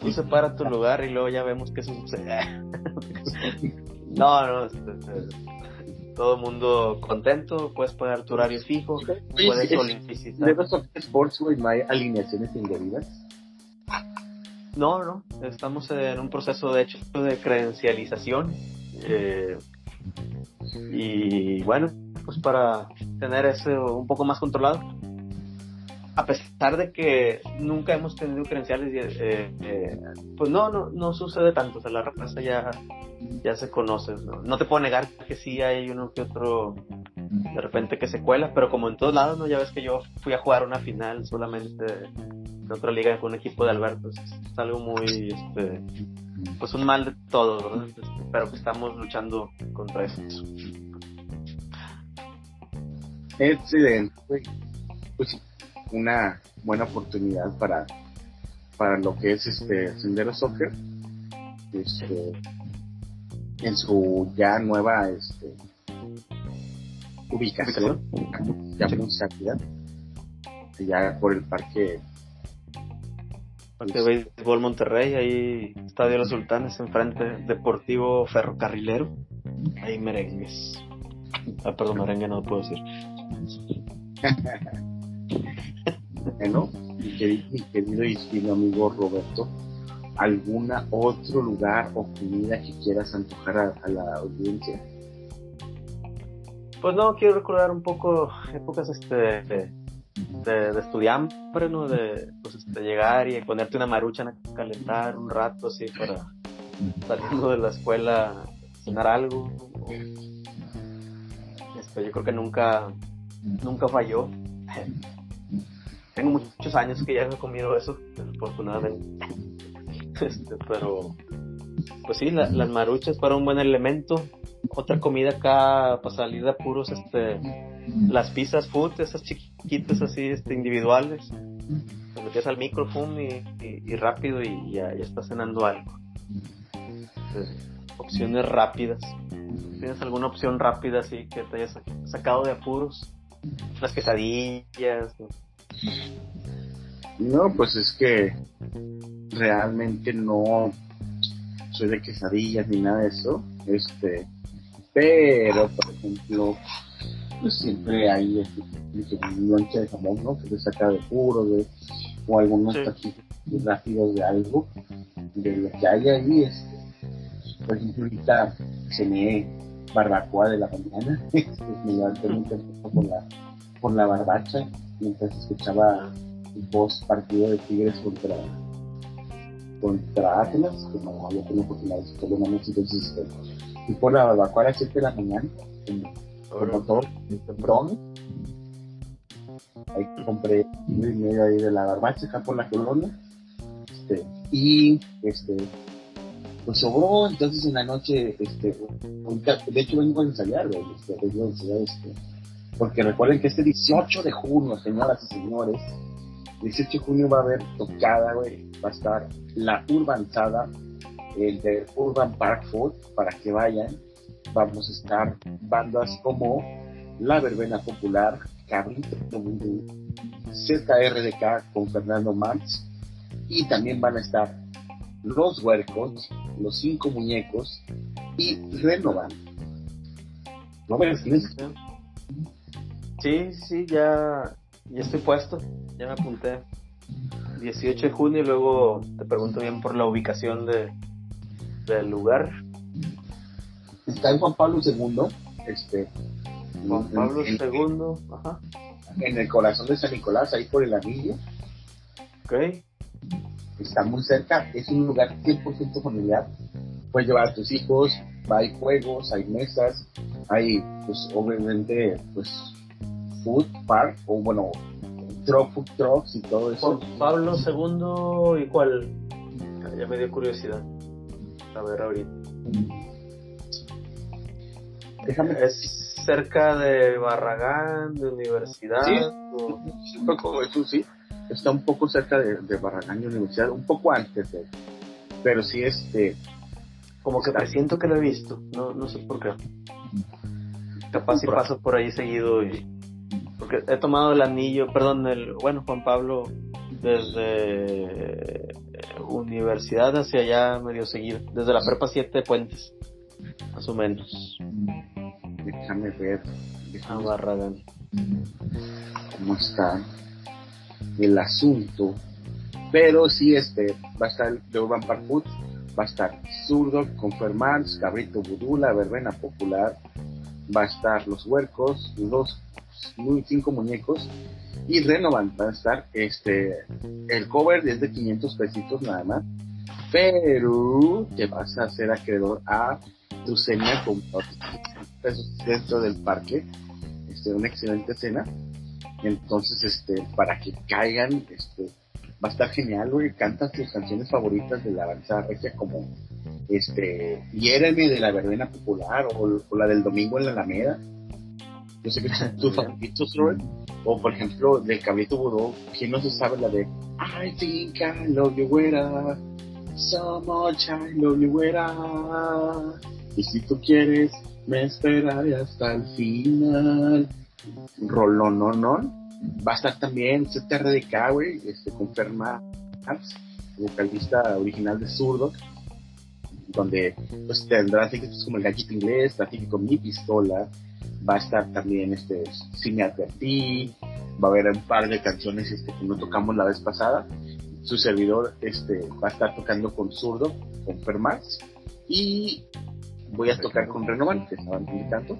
tú separa tu lugar y luego ya vemos qué sucede. no, no, este, este, todo el mundo contento, puedes pagar tu horario fijo, puedes solicitar. Sports, no hay alineaciones indebidas? No, no, estamos en un proceso de hecho de credencialización. Eh, y bueno, pues para tener eso un poco más controlado a pesar de que nunca hemos tenido credenciales, eh, eh, pues no, no, no sucede tanto, o sea, la raza ya, ya se conoce, ¿no? te puedo negar que sí hay uno que otro de repente que se cuela, pero como en todos lados, ¿no? Ya ves que yo fui a jugar una final solamente otra liga con un equipo de Alberto, es, algo muy, este, pues un mal de todos, ¿verdad? pero que estamos luchando contra eso. Excelente. Pues una buena oportunidad para, para lo que es este Sendero Soccer este, en su ya nueva este, ubicación, ya ya por el parque De Béisbol Monterrey, ahí Estadio Los Sultanes, enfrente Deportivo Ferrocarrilero, ahí merengues. Ah, perdón, merengue no lo puedo decir. <laughs> Bueno, mi querido, y amigo Roberto, ¿alguna otro lugar o comida que quieras antojar a, la audiencia? Pues no, quiero recordar un poco épocas este de, estudiante, ¿no? De, pues, este, llegar y ponerte una marucha a calentar un rato así para saliendo de la escuela cenar algo. Este, yo creo que nunca, nunca falló tengo muchos años que ya he comido eso, afortunadamente. Este, pero, pues sí, las maruchas para un buen elemento. Otra comida acá para salir de apuros, este, las pizzas food, esas chiquitas así, este, individuales. Te metes al micrófono y, rápido y ya, ya estás cenando algo. opciones rápidas. ¿Tienes alguna opción rápida así que te hayas sacado de apuros? Las quesadillas. No, pues es que realmente no soy de quesadillas ni nada de eso. Este, pero por ejemplo, pues siempre hay este, un lonche de jamón, ¿no? Que se saca de puro, de, o algunos sí. rápidos de algo, de lo que hay ahí. Este, por ejemplo, ahorita cené barbacoa de la mañana, <laughs> este, me levanté muy temprano por la, por la barbacha mientras escuchaba el post partido de Tigres contra contra Atlas, que no había tenido oportunidad de escucharlo noche, entonces este, y por la barbacoa a las 7 de la mañana, con motor temprano. Ahí compré uno y medio ahí de la barbacha acá por la colonia. Este, y este pues sobró, entonces en la noche, este, de hecho vengo a ensayar, este, vengo este porque recuerden que este 18 de junio, señoras y señores, 18 de junio va a haber tocada, güey, va a estar la urbanzada, el de Urban Park Food, para que vayan. Vamos a estar bandas como La Verbena Popular, Cabrito ZRDK con Fernando Mans y también van a estar Los Huercos, Los Cinco Muñecos y Renovan. ¿No me Sí, sí, ya, ya estoy puesto, ya me apunté. 18 de junio y luego te pregunto bien por la ubicación de, del lugar. Está en Juan Pablo II, este, Juan Pablo II, ajá. En el corazón de San Nicolás, ahí por el anillo. Ok. Está muy cerca, es un lugar 100% familiar. Puedes llevar a tus hijos, hay juegos, hay mesas, hay, pues, obviamente, pues, food park, o bueno, truck, food trucks y todo eso. Pablo II, ¿y cuál? Ya me dio curiosidad. A ver, ahorita. Déjame. Es cerca de Barragán, de Universidad. Sí, un poco, eso sí. Está un poco cerca de, de Barragán y Universidad, un poco antes de. Pero sí, este. Como que siento que lo he visto, no, no sé por qué. Capaz si paso por ahí seguido y. Porque he tomado el anillo, perdón, el. Bueno, Juan Pablo, desde universidad hacia allá medio seguido. Desde la prepa 7 Puentes, más o menos. Déjame ver. A Barragán. ¿Cómo está el asunto? Pero sí, este, va a estar de Urban Park Food, va a estar Zurdo, Confermans, Cabrito Budula, Verbena Popular, va a estar Los Huercos, Los cinco muñecos y Renovan va a estar este el cover es de 500 pesitos nada más pero te vas a hacer acreedor a tu cena con pesos dentro del parque este una excelente cena entonces este para que caigan este va a estar genial güey cantas tus canciones favoritas de la avanzada regia como este Hiéreme de la verbena popular o, o la del domingo en la Alameda yo sé que son <laughs> tus favoritos, Robert. O por ejemplo, del cabrito budó, ¿quién no se sabe la de I think I love you, güera? So much I love you, güera. Y si tú quieres, me esperaré hasta el final. Rolón, no, no. Va a estar también CTRDK, güey, este, con Ferma vocalista original de Zurdo, donde pues tendrá tickets como el gallito inglés, la con mi pistola, va a estar también este Si advertí, va a haber un par de canciones este, que no tocamos la vez pasada. Su servidor este, va a estar tocando con Zurdo, con Fermax, y voy a tocar con Renovan, que estaban invitando.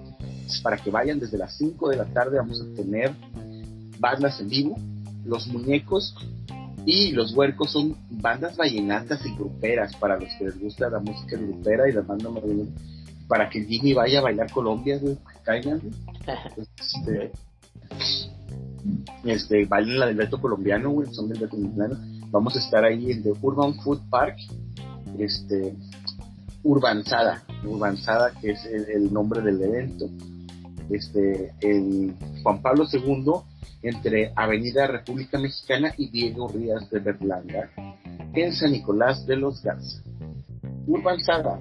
Para que vayan desde las 5 de la tarde, vamos a tener bandas en vivo. Los muñecos y los huercos son bandas vallenatas y gruperas para los que les gusta la música grupera y la banda para que Jimmy vaya a bailar Colombia, güey, caigan, Este, este, bailen la del reto colombiano, güey, son del reto colombiano. Vamos a estar ahí en The Urban Food Park, este, Urbanzada, Urbanzada, que es el, nombre del evento. Este, el Juan Pablo II, entre Avenida República Mexicana y Diego Rías de Berlanga, en San Nicolás de los Garza. Urbanzada,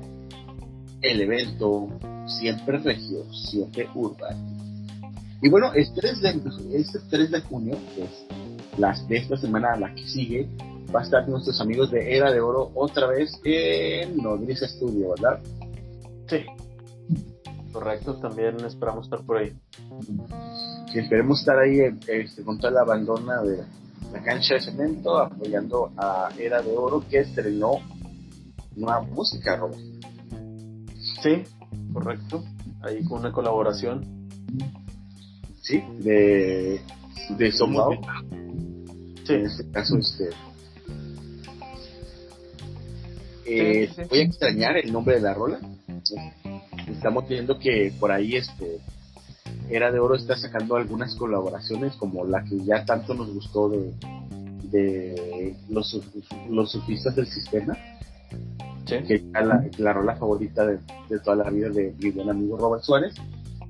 el evento siempre regio, siempre urbano. Y bueno, este 3 de, este 3 de junio, es las de esta semana la que sigue, va a estar nuestros amigos de Era de Oro otra vez en Nodriza Studio, ¿verdad? Sí. Correcto, también esperamos estar por ahí. Y esperemos estar ahí este, con toda la abandona de la cancha de cemento, apoyando a Era de Oro, que estrenó nueva música, Robert. Sí, correcto. Ahí con una colaboración. Sí, de, de Somos. Sí. En este caso, este. Eh, Voy a extrañar el nombre de la rola. Estamos viendo que por ahí este Era de Oro está sacando algunas colaboraciones como la que ya tanto nos gustó de, de los, los surfistas del sistema que es la, la rola favorita de, toda la vida de mi buen amigo Robert Suárez.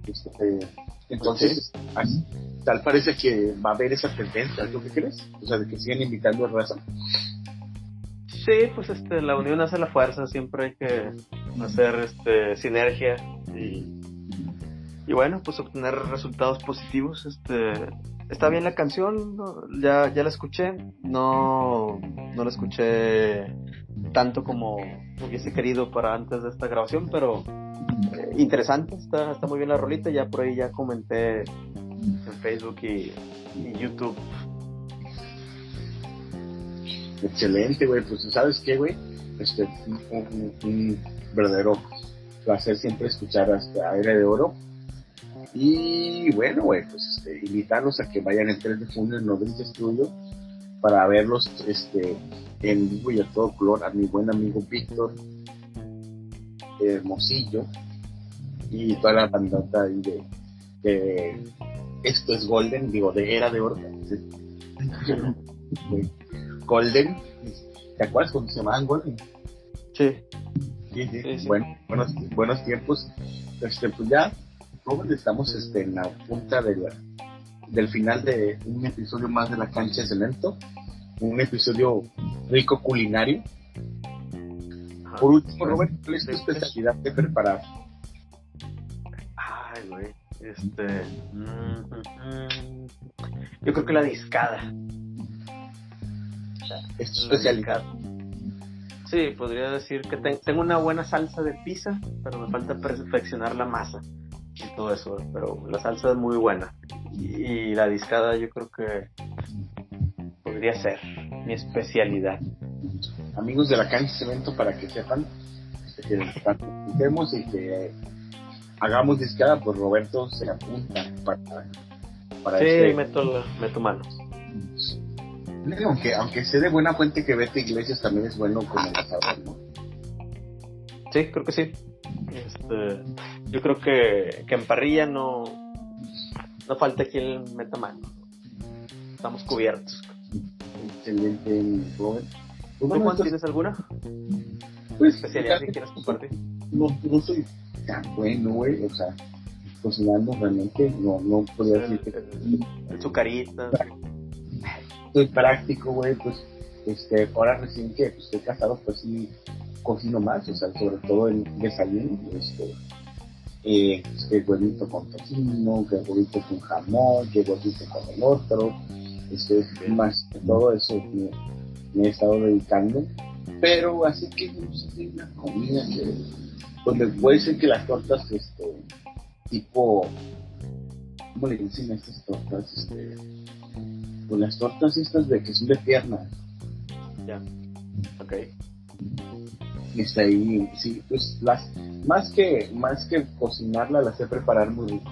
Este, entonces, tal parece que va a haber esa tendencia, ¿lo que crees? O sea, de que siguen invitando a raza. Sí, pues este, la unión hace la fuerza, siempre hay que hacer este, sinergia y, y bueno, pues obtener resultados positivos. Este, está bien la canción, ya, ya la escuché, no, no la escuché tanto como hubiese querido para antes de esta grabación, pero eh, interesante, está, está muy bien la rolita, ya por ahí ya comenté en Facebook y, YouTube. Excelente, güey, pues sabes qué, güey, este, un, verdadero placer siempre escuchar hasta Aire de Oro. Y bueno, güey, pues este, invitarlos a que vayan el 3 de junio en Nodriza Studio para verlos este, en vivo y a todo color a mi buen amigo Víctor Hermosillo y toda la bandota de, esto es Golden, digo, de Era de Oro. <laughs> Golden, ¿te acuerdas cuando se llamaban Golden? Sí. Sí, sí, Bueno, buenos, buenos tiempos. Este, pues ya, estamos este, en la punta de del final de un episodio más de la cancha de cemento un episodio rico culinario. Por último, Robert, ¿cuál es tu especialidad de preparar? Ay, güey. Este. Mm, mm, yo creo que la discada. Es tu especialidad. Sí, podría decir que tengo una buena salsa de pizza, pero me falta perfeccionar la masa y todo eso. Pero la salsa es muy buena. y la discada yo creo que podría ser mi especialidad. Amigos de la cancha cemento, para que sepan que participemos y que hagamos discada, pues Roberto se apunta para, para sí, este... meto, meto manos. Aunque, aunque sé de buena fuente que Vete Iglesias también es bueno como el ¿no? Sí, creo que sí. Este, yo creo que, que en parrilla no, no falta quien meta mano. Estamos cubiertos excelente, joven. ¿Tú, tienes alguna? Pues, especialidad que quieras compartir. No, no soy tan bueno, güey, o sea, cocinando realmente, no, no podría decir que... El, sucarita. Soy práctico, güey, pues, este, ahora recién que pues, estoy casado, pues sí, cocino más, o sea, sobre todo en desayuno, este, eh, que huevito con tocino, que huevito con jamón, que huevito con el otro, este, más todo eso me, he estado dedicando. Pero así que no sé, una comida que, pues puede ser que las tortas, este, tipo, ¿cómo le dicen estas tortas? Este, pues las tortas estas de que son de pierna. Ya, ok. Está ahí, sí, pues las, más que, más que cocinarla, las sé preparar muy rico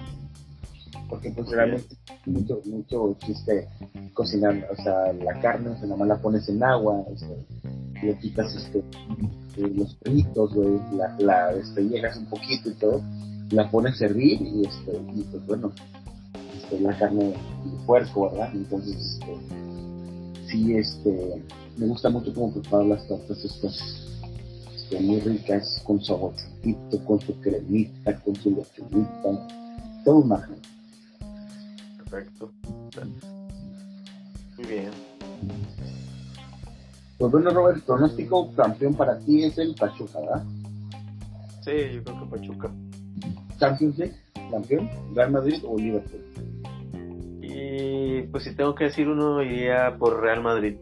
porque pues realmente mucho, mucho chiste cocinando, o sea, la carne, o sea, nada más la pones en agua, este, le quitas este, eh, los pelitos, la, la este, un poquito y todo, la pones a hervir y este, y pues bueno, este, la carne de puerco, ¿verdad? Entonces, este, sí, este, me gusta mucho cómo preparar las tortas estas este, muy ricas, con su aguacatito, con su cremita, con su lechonita, todo un margen. Perfecto. Muy bien. Pues bueno, Robert, el pronóstico campeón para ti es el Pachuca, ¿verdad? Sí, yo creo que Pachuca. ¿Champions League? ¿Campeón? ¿Real Madrid o Liverpool? Y pues si tengo que decir uno, iría por Real Madrid.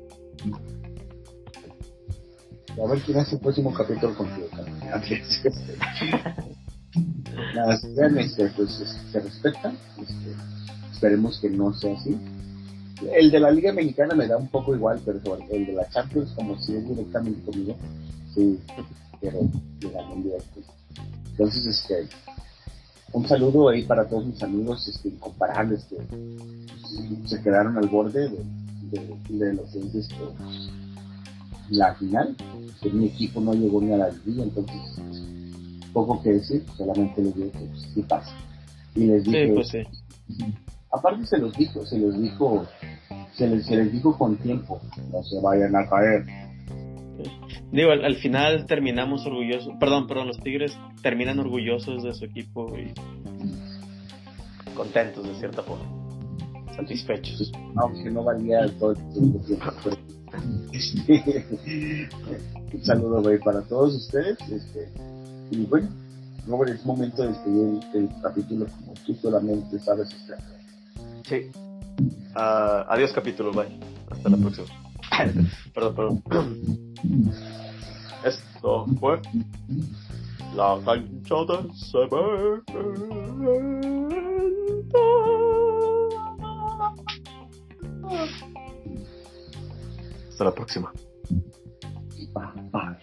A ver quién hace el próximo capítulo contigo. <laughs> Nada, este, pues se respeta. Este, Esperemos que no sea así. El de la Liga Mexicana me da un poco igual, pero el de la Champions, como si es directamente conmigo, sí, quiero llegar en directo. Entonces, este, un saludo ahí para todos mis amigos este, incomparables que se quedaron al borde de, de, lo que es este, la final. Que mi equipo no llegó ni a la vida, entonces poco que decir, solamente les digo que pues, sí pasa. Y les dije, pues aparte se los dijo, se los dijo, se les, se les dijo con tiempo, no se vayan a caer. Digo, al, final terminamos orgullosos, perdón, perdón, los Tigres terminan orgullosos de su equipo y contentos de cierta forma, satisfechos. Aunque no valía todo el tiempo. <laughs> Un saludo, güey, para todos ustedes. Este, y bueno, Robert, es momento de despedir el capítulo como tú solamente sabes hacer. Sí. Ah, adiós capítulo, bye. Hasta la próxima. Perdón, perdón. <clears throat> Esto fue la cancha de Hasta la próxima. Bye.